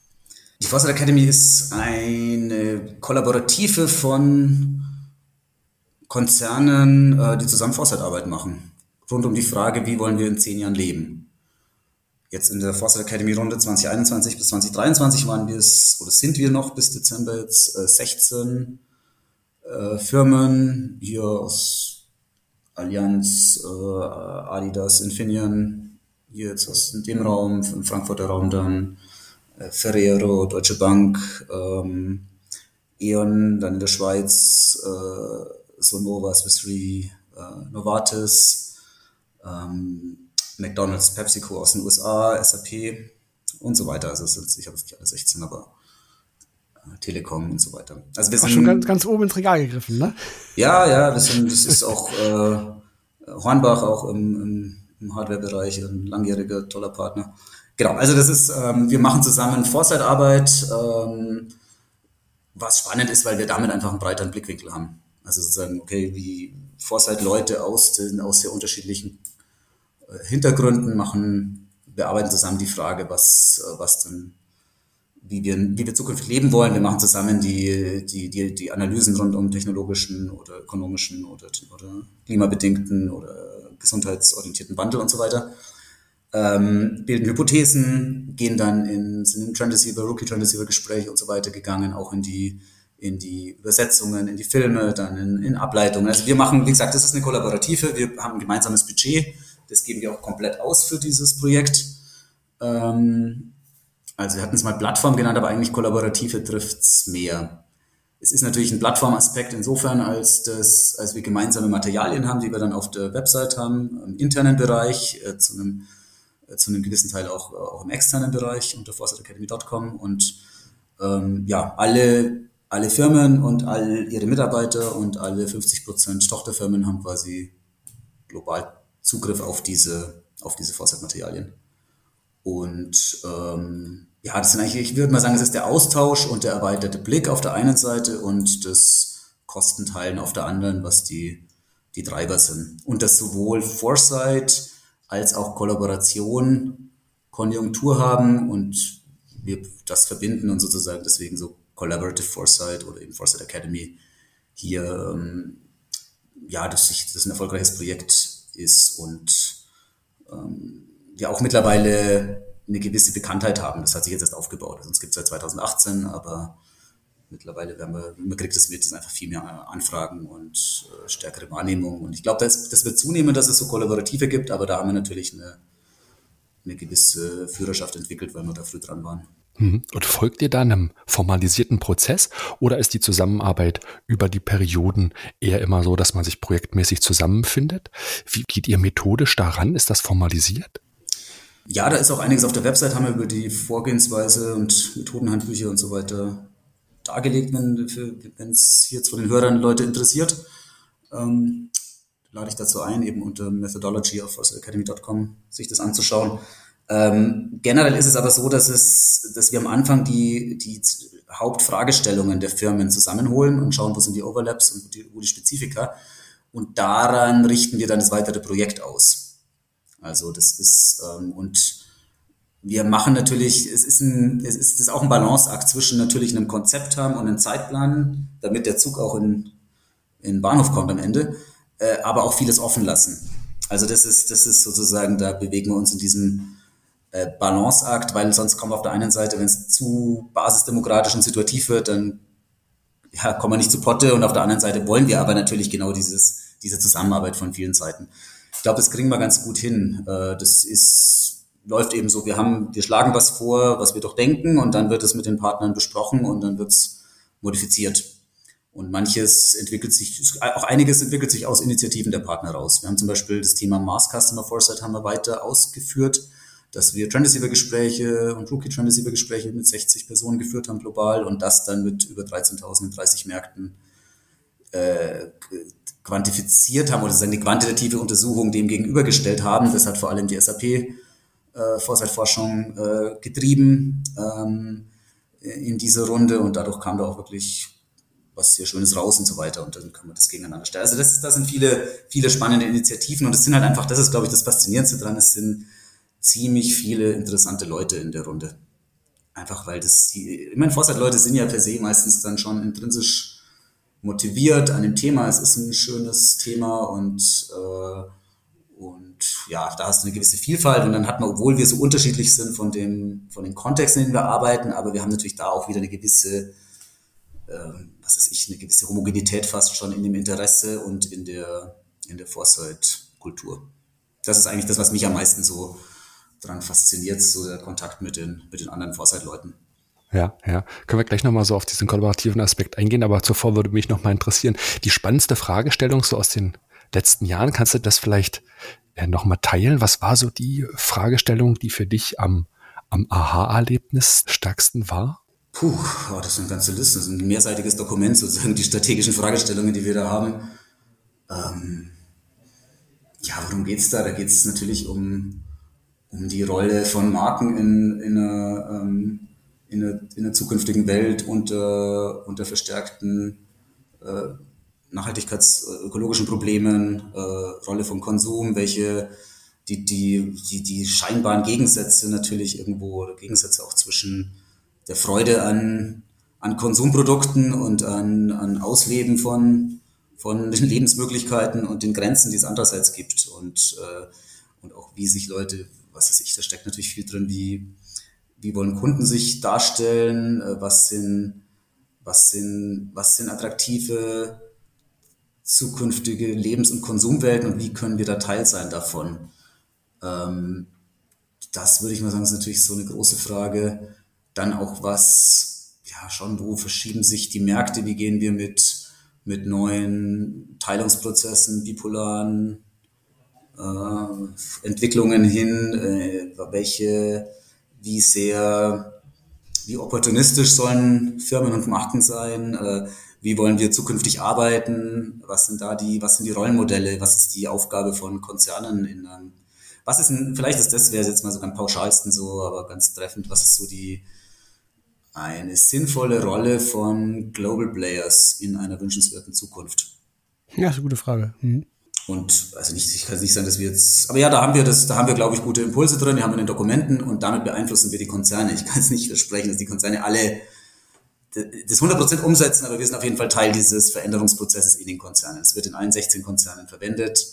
Die Foresight Academy ist eine Kollaborative von Konzernen, äh, die zusammen Foresight-Arbeit machen. Rund um die Frage, wie wollen wir in zehn Jahren leben? Jetzt in der Foresight Academy Runde 2021 bis 2023 waren wir es, oder sind wir noch bis Dezember jetzt äh, 16 äh, Firmen hier aus Allianz, äh, Adidas, Infineon, hier jetzt aus dem Raum, im Frankfurter Raum dann, äh, Ferrero, Deutsche Bank, ähm, E.ON, dann in der Schweiz, äh, Sonova, Swiss Re, äh, Novartis, ähm, McDonald's, PepsiCo aus den USA, SAP und so weiter. Also ich habe jetzt nicht alle 16, aber Telekom und so weiter. Also wir sind schon ganz, ganz oben ins Regal gegriffen, ne? Ja, ja, wir sind, das ist auch äh, Hornbach auch im, im, im Hardware-Bereich, ein langjähriger toller Partner. Genau, also das ist, ähm, wir machen zusammen Foresight-Arbeit, ähm, was spannend ist, weil wir damit einfach einen breiteren Blickwinkel haben. Also sozusagen, okay, wie Foresight-Leute aus, den, aus sehr unterschiedlichen äh, Hintergründen machen, bearbeiten zusammen die Frage, was, äh, was denn, wie wir, wie wir zukünftig leben wollen. Wir machen zusammen die, die, die, die Analysen rund um technologischen oder ökonomischen oder, oder klimabedingten oder gesundheitsorientierten Wandel und so weiter ähm, bilden Hypothesen, gehen dann in, sind in Trend Receiver, Rookie Trend Receiver Gespräche und so weiter gegangen, auch in die, in die Übersetzungen, in die Filme, dann in, in Ableitungen. Also wir machen, wie gesagt, das ist eine Kollaborative, wir haben ein gemeinsames Budget, das geben wir auch komplett aus für dieses Projekt. Ähm, also wir hatten es mal Plattform genannt, aber eigentlich Kollaborative trifft's mehr. Es ist natürlich ein Plattformaspekt insofern, als, das, als wir gemeinsame Materialien haben, die wir dann auf der Website haben, im internen Bereich, äh, zu einem äh, zu einem gewissen Teil auch, äh, auch im externen Bereich unter foresighacademy.com und ähm, ja, alle, alle Firmen und all ihre Mitarbeiter und alle 50 Prozent Tochterfirmen haben quasi global Zugriff auf diese, auf diese Foresight-Materialien. Und ähm, ja, das sind eigentlich, ich würde mal sagen, es ist der Austausch und der erweiterte Blick auf der einen Seite und das Kostenteilen auf der anderen, was die, die Treiber sind. Und das sowohl Foresight als auch Kollaboration Konjunktur haben und wir das verbinden und sozusagen deswegen so Collaborative Foresight oder eben Foresight Academy hier, ähm, ja, dass das ein erfolgreiches Projekt ist und ähm, wir auch mittlerweile eine gewisse Bekanntheit haben. Das hat sich jetzt erst aufgebaut. Uns gibt es seit 2018, aber mittlerweile werden wir, man kriegt das mit, es einfach viel mehr Anfragen und äh, stärkere Wahrnehmung. Und ich glaube, das, das wird zunehmen, dass es so Kollaborative gibt, aber da haben wir natürlich eine, eine gewisse Führerschaft entwickelt, weil wir da früh dran waren. Mhm. Und folgt ihr da einem formalisierten Prozess oder ist die Zusammenarbeit über die Perioden eher immer so, dass man sich projektmäßig zusammenfindet? Wie geht ihr methodisch daran? Ist das formalisiert? Ja, da ist auch einiges auf der Website, haben wir über die Vorgehensweise und Methodenhandbücher und so weiter dargelegt, wenn es jetzt von den Hörern Leute interessiert. Ähm, lade ich dazu ein, eben unter Methodology auf academy.com sich das anzuschauen. Ähm, generell ist es aber so, dass es, dass wir am Anfang die, die Hauptfragestellungen der Firmen zusammenholen und schauen, wo sind die Overlaps und wo die, wo die Spezifika. Und daran richten wir dann das weitere Projekt aus. Also das ist, ähm, und wir machen natürlich, es ist, ein, es ist, ist auch ein Balanceakt zwischen natürlich einem Konzept haben und einem Zeitplan, damit der Zug auch in, in den Bahnhof kommt am Ende, äh, aber auch vieles offen lassen. Also das ist, das ist sozusagen, da bewegen wir uns in diesem äh, Balanceakt, weil sonst kommen wir auf der einen Seite, wenn es zu basisdemokratisch und situativ wird, dann ja, kommen wir nicht zu Potte und auf der anderen Seite wollen wir aber natürlich genau dieses, diese Zusammenarbeit von vielen Seiten. Ich glaube, das kriegen wir ganz gut hin. Äh, das ist, läuft eben so, wir haben, wir schlagen was vor, was wir doch denken und dann wird es mit den Partnern besprochen und dann wird es modifiziert. Und manches entwickelt sich, auch einiges entwickelt sich aus Initiativen der Partner raus. Wir haben zum Beispiel das Thema Mass Customer Foresight haben wir weiter ausgeführt dass wir Trend Receiver-Gespräche und Rookie Trend Receiver-Gespräche mit 60 Personen geführt haben global und das dann mit über 13.000 in 30 Märkten äh, quantifiziert haben oder sozusagen eine quantitative Untersuchung dem gegenübergestellt haben. Das hat vor allem die SAP äh, Foresight-Forschung äh, getrieben ähm, in diese Runde und dadurch kam da auch wirklich was sehr Schönes raus und so weiter und dann kann man das gegeneinander stellen. Also das, das sind viele, viele spannende Initiativen und es sind halt einfach, das ist glaube ich das Faszinierendste dran, es sind ziemlich viele interessante Leute in der Runde. Einfach weil das, ich meine, Foresight-Leute sind ja per se meistens dann schon intrinsisch motiviert an dem Thema. Es ist ein schönes Thema und, äh, und ja, da hast du eine gewisse Vielfalt und dann hat man, obwohl wir so unterschiedlich sind von dem, von den Kontexten, in denen wir arbeiten, aber wir haben natürlich da auch wieder eine gewisse, äh, was weiß ich, eine gewisse Homogenität fast schon in dem Interesse und in der, in der Foresight-Kultur. Das ist eigentlich das, was mich am meisten so daran fasziniert, so der Kontakt mit den, mit den anderen Foresight-Leuten. Ja, ja. Können wir gleich nochmal so auf diesen kollaborativen Aspekt eingehen, aber zuvor würde mich nochmal interessieren, die spannendste Fragestellung so aus den letzten Jahren, kannst du das vielleicht äh, nochmal teilen? Was war so die Fragestellung, die für dich am, am Aha-Erlebnis stärksten war? Puh, oh, das ist eine ganze Liste, das ist ein mehrseitiges Dokument, sozusagen die strategischen Fragestellungen, die wir da haben. Ähm, ja, worum geht's da? Da geht es natürlich um um die Rolle von Marken in, in, einer, ähm, in, einer, in einer zukünftigen Welt unter, unter verstärkten äh, nachhaltigkeitsökologischen Problemen, äh, Rolle von Konsum, welche die, die, die, die scheinbaren Gegensätze natürlich irgendwo, Gegensätze auch zwischen der Freude an, an Konsumprodukten und an, an Ausleben von, von den Lebensmöglichkeiten und den Grenzen, die es andererseits gibt. Und, äh, und auch wie sich Leute was weiß ich, da steckt natürlich viel drin, wie, wie wollen Kunden sich darstellen, äh, was sind, was sind, was sind attraktive zukünftige Lebens- und Konsumwelten und wie können wir da Teil sein davon? Ähm, das würde ich mal sagen, ist natürlich so eine große Frage. Dann auch was, ja, schon, wo verschieben sich die Märkte? Wie gehen wir mit, mit neuen Teilungsprozessen, bipolaren äh, Entwicklungen hin, äh, welche, wie sehr, wie opportunistisch sollen Firmen und Marken sein, äh, wie wollen wir zukünftig arbeiten, was sind da die, was sind die Rollenmodelle, was ist die Aufgabe von Konzernen in einem, was ist ein, vielleicht ist das, wäre jetzt mal so ganz pauschalsten so, aber ganz treffend, was ist so die, eine sinnvolle Rolle von Global Players in einer wünschenswerten Zukunft? Ja, ist eine gute Frage. Mhm. Und also nicht, ich kann nicht sagen, dass wir jetzt, aber ja, da haben wir das, da haben wir, glaube ich, gute Impulse drin, die haben wir in den Dokumenten und damit beeinflussen wir die Konzerne. Ich kann es nicht versprechen, dass die Konzerne alle das 100% umsetzen, aber wir sind auf jeden Fall Teil dieses Veränderungsprozesses in den Konzernen. Es wird in allen 16 Konzernen verwendet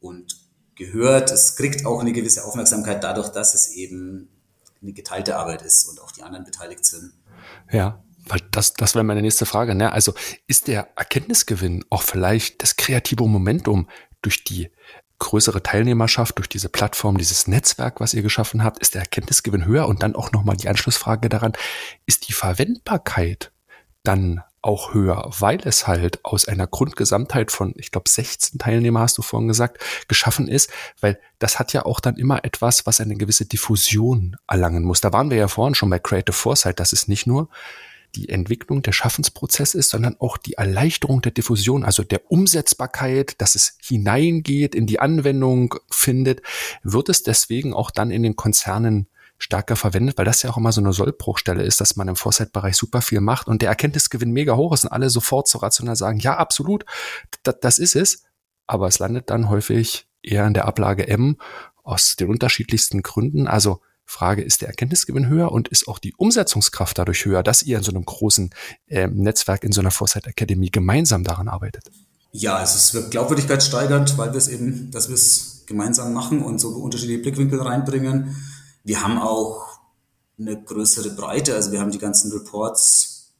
und gehört. Es kriegt auch eine gewisse Aufmerksamkeit dadurch, dass es eben eine geteilte Arbeit ist und auch die anderen beteiligt sind. Ja, weil das, das wäre meine nächste Frage. Ne? Also ist der Erkenntnisgewinn auch vielleicht das kreative Momentum durch die größere Teilnehmerschaft durch diese Plattform, dieses Netzwerk, was ihr geschaffen habt, ist der Erkenntnisgewinn höher? Und dann auch nochmal die Anschlussfrage daran, ist die Verwendbarkeit dann auch höher, weil es halt aus einer Grundgesamtheit von, ich glaube, 16 Teilnehmer hast du vorhin gesagt, geschaffen ist, weil das hat ja auch dann immer etwas, was eine gewisse Diffusion erlangen muss. Da waren wir ja vorhin schon bei Creative Foresight, das ist nicht nur die Entwicklung der Schaffensprozess ist, sondern auch die Erleichterung der Diffusion, also der Umsetzbarkeit, dass es hineingeht, in die Anwendung findet, wird es deswegen auch dann in den Konzernen stärker verwendet, weil das ja auch immer so eine Sollbruchstelle ist, dass man im Foresight-Bereich super viel macht und der Erkenntnisgewinn mega hoch ist und alle sofort so rational sagen, ja, absolut, das ist es. Aber es landet dann häufig eher in der Ablage M aus den unterschiedlichsten Gründen. Also Frage, ist der Erkenntnisgewinn höher und ist auch die Umsetzungskraft dadurch höher, dass ihr in so einem großen äh, Netzwerk, in so einer Foresight Academy gemeinsam daran arbeitet? Ja, es wird glaubwürdigkeitssteigernd, weil wir es eben, dass wir es gemeinsam machen und so unterschiedliche Blickwinkel reinbringen. Wir haben auch eine größere Breite, also wir haben die ganzen Reports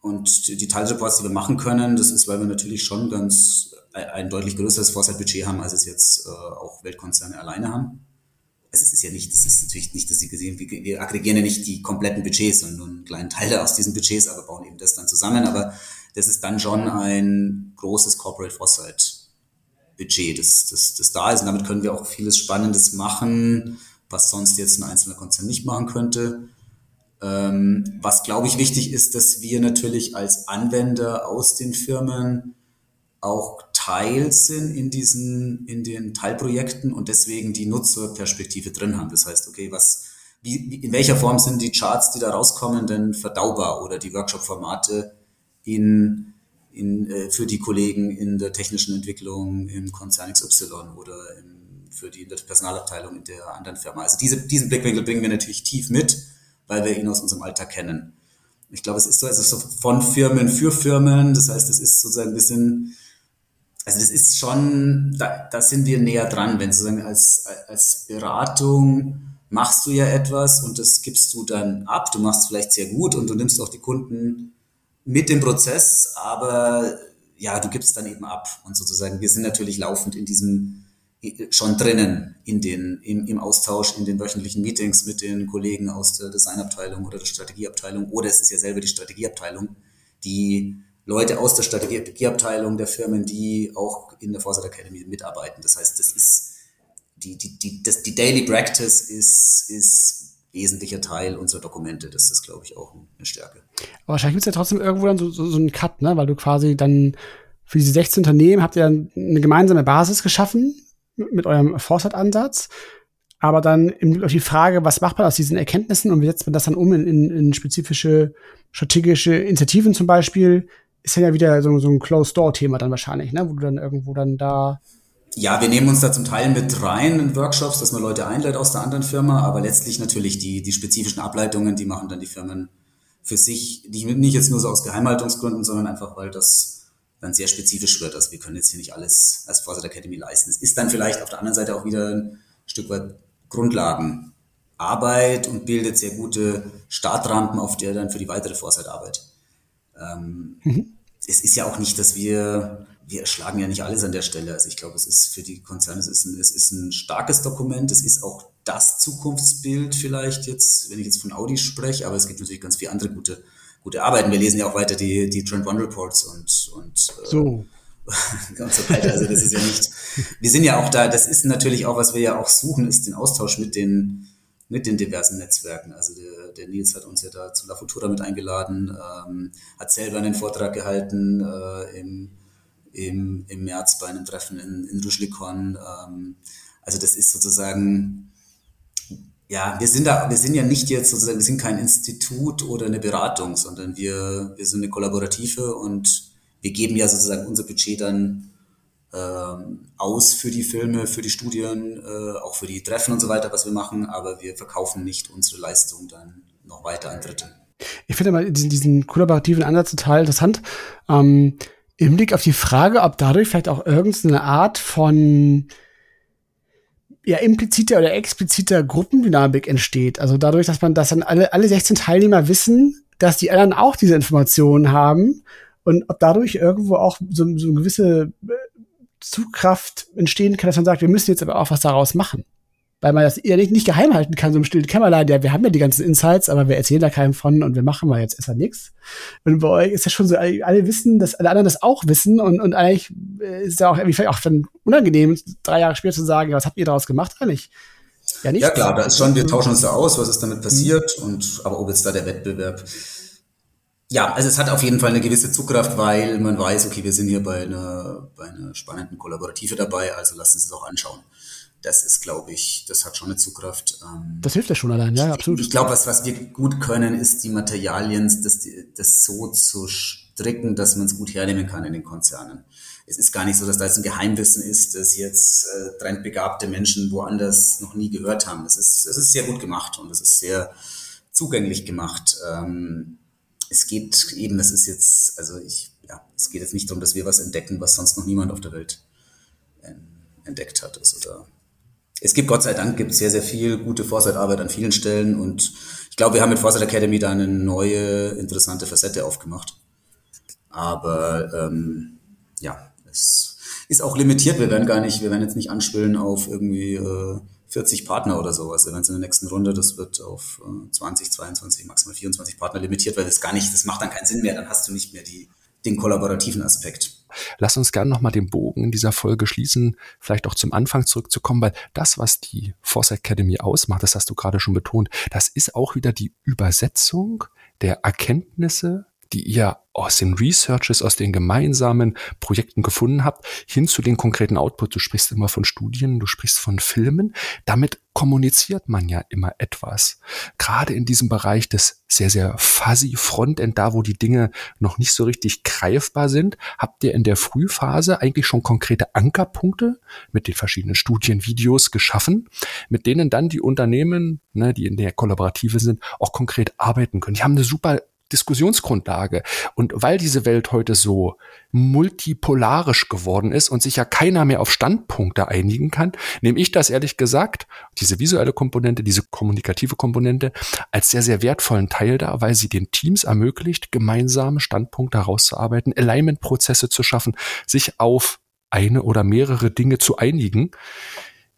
und die Teilreports, die wir machen können. Das ist, weil wir natürlich schon ganz ein deutlich größeres Foresight-Budget haben, als es jetzt äh, auch Weltkonzerne alleine haben. Es ist ja nicht, das ist natürlich nicht, dass Sie gesehen, wir, wir aggregieren ja nicht die kompletten Budgets, sondern nur einen kleinen Teil aus diesen Budgets, aber bauen eben das dann zusammen. Aber das ist dann schon ein großes Corporate Foresight Budget, das, das, das da ist. Und damit können wir auch vieles Spannendes machen was sonst jetzt ein einzelner Konzern nicht machen könnte. Ähm, was, glaube ich, wichtig ist, dass wir natürlich als Anwender aus den Firmen auch Teil sind in diesen, in den Teilprojekten und deswegen die Nutzerperspektive drin haben. Das heißt, okay, was, wie, in welcher Form sind die Charts, die da rauskommen, denn verdaubar oder die Workshop-Formate in, in, äh, für die Kollegen in der technischen Entwicklung im Konzern XY oder im für die Personalabteilung in der anderen Firma. Also diese, diesen Blickwinkel bringen wir natürlich tief mit, weil wir ihn aus unserem Alltag kennen. Ich glaube, es ist so, also so von Firmen für Firmen. Das heißt, es ist sozusagen ein bisschen, also das ist schon, da, da sind wir näher dran, wenn sozusagen als, als Beratung machst du ja etwas und das gibst du dann ab. Du machst es vielleicht sehr gut und du nimmst auch die Kunden mit dem Prozess, aber ja, du gibst dann eben ab. Und sozusagen, wir sind natürlich laufend in diesem schon drinnen in den, im, im Austausch, in den wöchentlichen Meetings mit den Kollegen aus der Designabteilung oder der Strategieabteilung. Oder es ist ja selber die Strategieabteilung, die Leute aus der Strategieabteilung der Firmen, die auch in der Foresight Academy mitarbeiten. Das heißt, das ist die, die, die, das, die Daily Practice ist, ist wesentlicher Teil unserer Dokumente. Das ist, glaube ich, auch eine Stärke. Aber wahrscheinlich gibt es ja trotzdem irgendwo dann so, so, so einen Cut, ne? weil du quasi dann für diese 16 Unternehmen habt ihr eine gemeinsame Basis geschaffen, mit eurem Foresight-Ansatz. Aber dann im Blick auf die Frage, was macht man aus diesen Erkenntnissen und wie setzt man das dann um in, in, in spezifische strategische Initiativen zum Beispiel, ist ja wieder so, so ein Closed-Door-Thema dann wahrscheinlich, ne? wo du dann irgendwo dann da ja, wir nehmen uns da zum Teil mit rein in Workshops, dass man Leute einlädt aus der anderen Firma, aber letztlich natürlich die, die spezifischen Ableitungen, die machen dann die Firmen für sich, die nicht jetzt nur so aus Geheimhaltungsgründen, sondern einfach, weil das dann sehr spezifisch wird. Also wir können jetzt hier nicht alles als Foresight Academy leisten. Es ist dann vielleicht auf der anderen Seite auch wieder ein Stück weit Grundlagenarbeit und bildet sehr gute Startrampen, auf der dann für die weitere Foresight-Arbeit. Ähm, mhm. Es ist ja auch nicht, dass wir, wir schlagen ja nicht alles an der Stelle. Also ich glaube, es ist für die Konzerne, es ist ein, es ist ein starkes Dokument. Es ist auch das Zukunftsbild vielleicht jetzt, wenn ich jetzt von Audi spreche, aber es gibt natürlich ganz viele andere gute gute arbeiten. Wir lesen ja auch weiter die, die Trend One Reports und, und, äh, so. und so weiter. Also das ist ja nicht, wir sind ja auch da, das ist natürlich auch, was wir ja auch suchen, ist den Austausch mit den, mit den diversen Netzwerken. Also der, Nils hat uns ja da zu La Futura mit eingeladen, ähm, hat selber einen Vortrag gehalten äh, im, im, im März bei einem Treffen in, in Ruschlikon. Ähm, also das ist sozusagen ja, wir sind da, wir sind ja nicht jetzt sozusagen, wir sind kein Institut oder eine Beratung, sondern wir, wir sind eine Kollaborative und wir geben ja sozusagen unser Budget dann ähm, aus für die Filme, für die Studien, äh, auch für die Treffen und so weiter, was wir machen, aber wir verkaufen nicht unsere Leistung dann noch weiter an Dritte. Ich finde mal diesen, diesen kollaborativen Ansatz total interessant. Ähm, Im Blick auf die Frage, ob dadurch vielleicht auch irgendeine Art von ja impliziter oder expliziter Gruppendynamik entsteht. Also dadurch, dass man, dass dann alle, alle 16 Teilnehmer wissen, dass die anderen auch diese Informationen haben und ob dadurch irgendwo auch so, so eine gewisse Zugkraft entstehen kann, dass man sagt, wir müssen jetzt aber auch was daraus machen. Weil man das ja nicht, nicht geheim halten kann, so im stillen Kämmerlein. Ja, wir haben ja die ganzen Insights, aber wir erzählen da keinem von und wir machen mal jetzt erstmal nichts. Und bei euch ist ja schon so, alle wissen, dass alle anderen das auch wissen und, und eigentlich ist ja auch irgendwie vielleicht auch dann unangenehm, drei Jahre später zu sagen, ja, was habt ihr daraus gemacht eigentlich? Ja, nicht. Ja, klar, da ist schon, wir tauschen uns da aus, was ist damit passiert mhm. und, aber ob jetzt da der Wettbewerb ja, also es hat auf jeden Fall eine gewisse Zugkraft, weil man weiß, okay, wir sind hier bei einer, bei einer spannenden Kollaborative dabei, also lassen Sie es auch anschauen. Das ist, glaube ich, das hat schon eine Zugkraft. Ähm, das hilft ja schon allein, ja, absolut. Ich, ich glaube, was, was wir gut können, ist die Materialien, das, das so zu stricken, dass man es gut hernehmen kann in den Konzernen. Es ist gar nicht so, dass da jetzt ein Geheimwissen ist, dass jetzt äh, trendbegabte Menschen woanders noch nie gehört haben. Es ist, es ist sehr gut gemacht und es ist sehr zugänglich gemacht. Ähm, es geht eben, es ist jetzt, also ich, ja, es geht jetzt nicht darum, dass wir was entdecken, was sonst noch niemand auf der Welt entdeckt hat. Also da, es gibt Gott sei Dank gibt sehr, sehr viel gute Foresight-Arbeit an vielen Stellen und ich glaube, wir haben mit Foresight Academy da eine neue, interessante Facette aufgemacht. Aber ähm, ja, es ist auch limitiert. Wir werden gar nicht, wir werden jetzt nicht anspielen auf irgendwie äh, 40 Partner oder sowas. Wenn es in der nächsten Runde, das wird auf 20, 22, maximal 24 Partner limitiert, weil das gar nicht, das macht dann keinen Sinn mehr. Dann hast du nicht mehr die, den kollaborativen Aspekt. Lass uns gerne nochmal den Bogen in dieser Folge schließen, vielleicht auch zum Anfang zurückzukommen, weil das, was die Force Academy ausmacht, das hast du gerade schon betont, das ist auch wieder die Übersetzung der Erkenntnisse die ihr aus den Researches, aus den gemeinsamen Projekten gefunden habt, hin zu den konkreten Output. Du sprichst immer von Studien, du sprichst von Filmen. Damit kommuniziert man ja immer etwas. Gerade in diesem Bereich des sehr, sehr fuzzy Frontend, da wo die Dinge noch nicht so richtig greifbar sind, habt ihr in der Frühphase eigentlich schon konkrete Ankerpunkte mit den verschiedenen Studienvideos geschaffen, mit denen dann die Unternehmen, ne, die in der Kollaborative sind, auch konkret arbeiten können. Die haben eine super Diskussionsgrundlage. Und weil diese Welt heute so multipolarisch geworden ist und sich ja keiner mehr auf Standpunkte einigen kann, nehme ich das ehrlich gesagt, diese visuelle Komponente, diese kommunikative Komponente, als sehr, sehr wertvollen Teil da, weil sie den Teams ermöglicht, gemeinsame Standpunkte herauszuarbeiten, Alignment-Prozesse zu schaffen, sich auf eine oder mehrere Dinge zu einigen,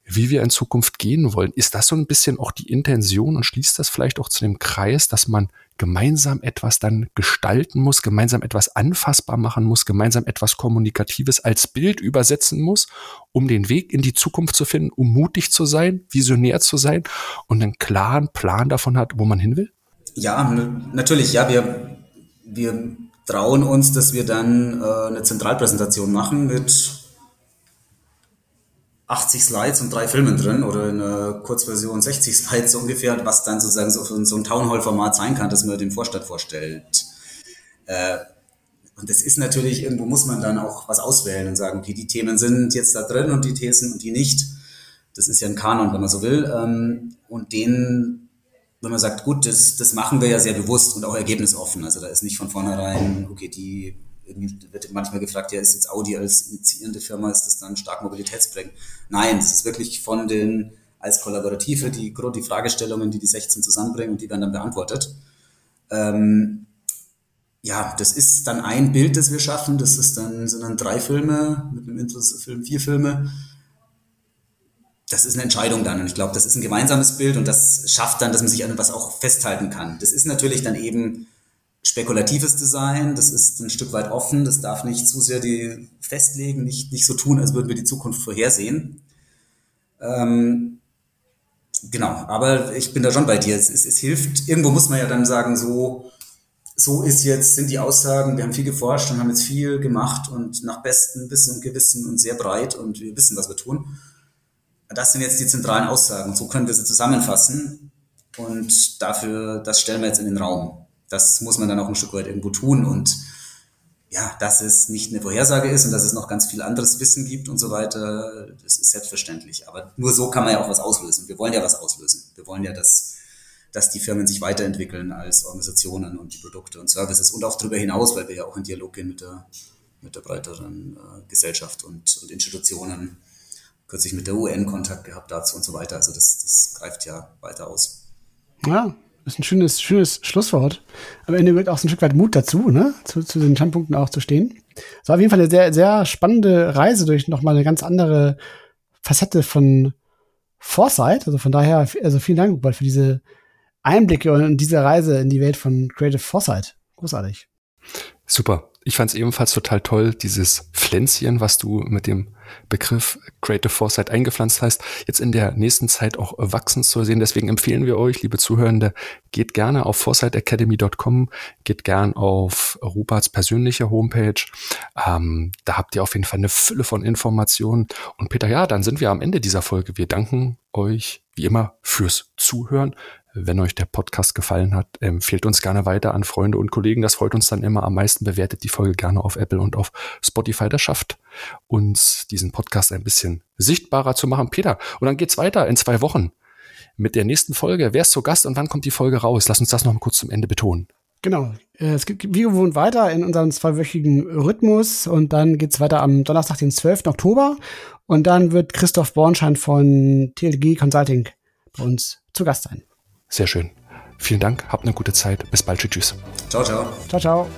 wie wir in Zukunft gehen wollen. Ist das so ein bisschen auch die Intention und schließt das vielleicht auch zu dem Kreis, dass man gemeinsam etwas dann gestalten muss, gemeinsam etwas anfassbar machen muss, gemeinsam etwas Kommunikatives als Bild übersetzen muss, um den Weg in die Zukunft zu finden, um mutig zu sein, visionär zu sein und einen klaren Plan davon hat, wo man hin will? Ja, natürlich, ja, wir, wir trauen uns, dass wir dann äh, eine Zentralpräsentation machen mit 80 Slides und drei Filmen drin oder in einer Kurzversion 60 Slides so ungefähr, was dann sozusagen so, so ein Townhall-Format sein kann, das man dem Vorstand vorstellt. Äh, und das ist natürlich, irgendwo muss man dann auch was auswählen und sagen, okay, die Themen sind jetzt da drin und die Thesen und die nicht. Das ist ja ein Kanon, wenn man so will. Ähm, und den, wenn man sagt, gut, das, das machen wir ja sehr bewusst und auch ergebnisoffen. Also da ist nicht von vornherein, okay, die wird manchmal gefragt, ja, ist jetzt Audi als initiierende Firma, ist das dann stark mobilitätsbringend? Nein, das ist wirklich von den, als Kollaborative, die, die Fragestellungen, die die 16 zusammenbringen und die werden dann beantwortet. Ähm, ja, das ist dann ein Bild, das wir schaffen. Das ist dann, sind dann drei Filme, mit einem Intro-Film vier Filme. Das ist eine Entscheidung dann. Und ich glaube, das ist ein gemeinsames Bild und das schafft dann, dass man sich an etwas auch festhalten kann. Das ist natürlich dann eben spekulatives Design, das ist ein Stück weit offen, das darf nicht zu sehr die festlegen, nicht, nicht so tun, als würden wir die Zukunft vorhersehen. Ähm, genau, aber ich bin da schon bei dir. Es, es, es hilft, irgendwo muss man ja dann sagen, so, so ist jetzt, sind die Aussagen, wir haben viel geforscht und haben jetzt viel gemacht und nach bestem Wissen und Gewissen und sehr breit und wir wissen, was wir tun. Das sind jetzt die zentralen Aussagen. So können wir sie zusammenfassen und dafür, das stellen wir jetzt in den Raum das muss man dann auch ein Stück weit irgendwo tun und ja, dass es nicht eine Vorhersage ist und dass es noch ganz viel anderes Wissen gibt und so weiter, das ist selbstverständlich. Aber nur so kann man ja auch was auslösen. Wir wollen ja was auslösen. Wir wollen ja, dass, dass die Firmen sich weiterentwickeln als Organisationen und die Produkte und Services und auch darüber hinaus, weil wir ja auch in Dialog gehen mit der, mit der breiteren äh, Gesellschaft und, und Institutionen. Kürzlich mit der UN Kontakt gehabt dazu und so weiter. Also das, das greift ja weiter aus. Ja, ist ein schönes, schönes Schlusswort. Am Ende gehört auch so ein Stück weit Mut dazu, ne? Zu, zu den Standpunkten auch zu stehen. Es war auf jeden Fall eine sehr, sehr spannende Reise durch nochmal eine ganz andere Facette von Foresight. Also von daher, also vielen Dank, Rupert, für diese Einblicke und diese Reise in die Welt von Creative Foresight. Großartig. Super. Ich fand es ebenfalls total toll, dieses Pflänzchen, was du mit dem Begriff Creative Foresight eingepflanzt hast, jetzt in der nächsten Zeit auch wachsen zu sehen. Deswegen empfehlen wir euch, liebe Zuhörende, geht gerne auf foresightacademy.com, geht gern auf Ruperts persönliche Homepage. Ähm, da habt ihr auf jeden Fall eine Fülle von Informationen. Und Peter, ja, dann sind wir am Ende dieser Folge. Wir danken euch wie immer fürs Zuhören. Wenn euch der Podcast gefallen hat, empfehlt uns gerne weiter an Freunde und Kollegen. Das freut uns dann immer am meisten. Bewertet die Folge gerne auf Apple und auf Spotify. Das schafft uns diesen Podcast ein bisschen sichtbarer zu machen. Peter, und dann geht's weiter in zwei Wochen mit der nächsten Folge. Wer ist zu Gast und wann kommt die Folge raus? Lass uns das noch mal kurz zum Ende betonen. Genau. Äh, es gibt wie gewohnt weiter in unserem zweiwöchigen Rhythmus und dann geht's weiter am Donnerstag, den 12. Oktober und dann wird Christoph Bornschein von TLG Consulting bei uns zu Gast sein. Sehr schön. Vielen Dank, habt eine gute Zeit. Bis bald. Tschüss. Ciao, ciao. Ciao, ciao.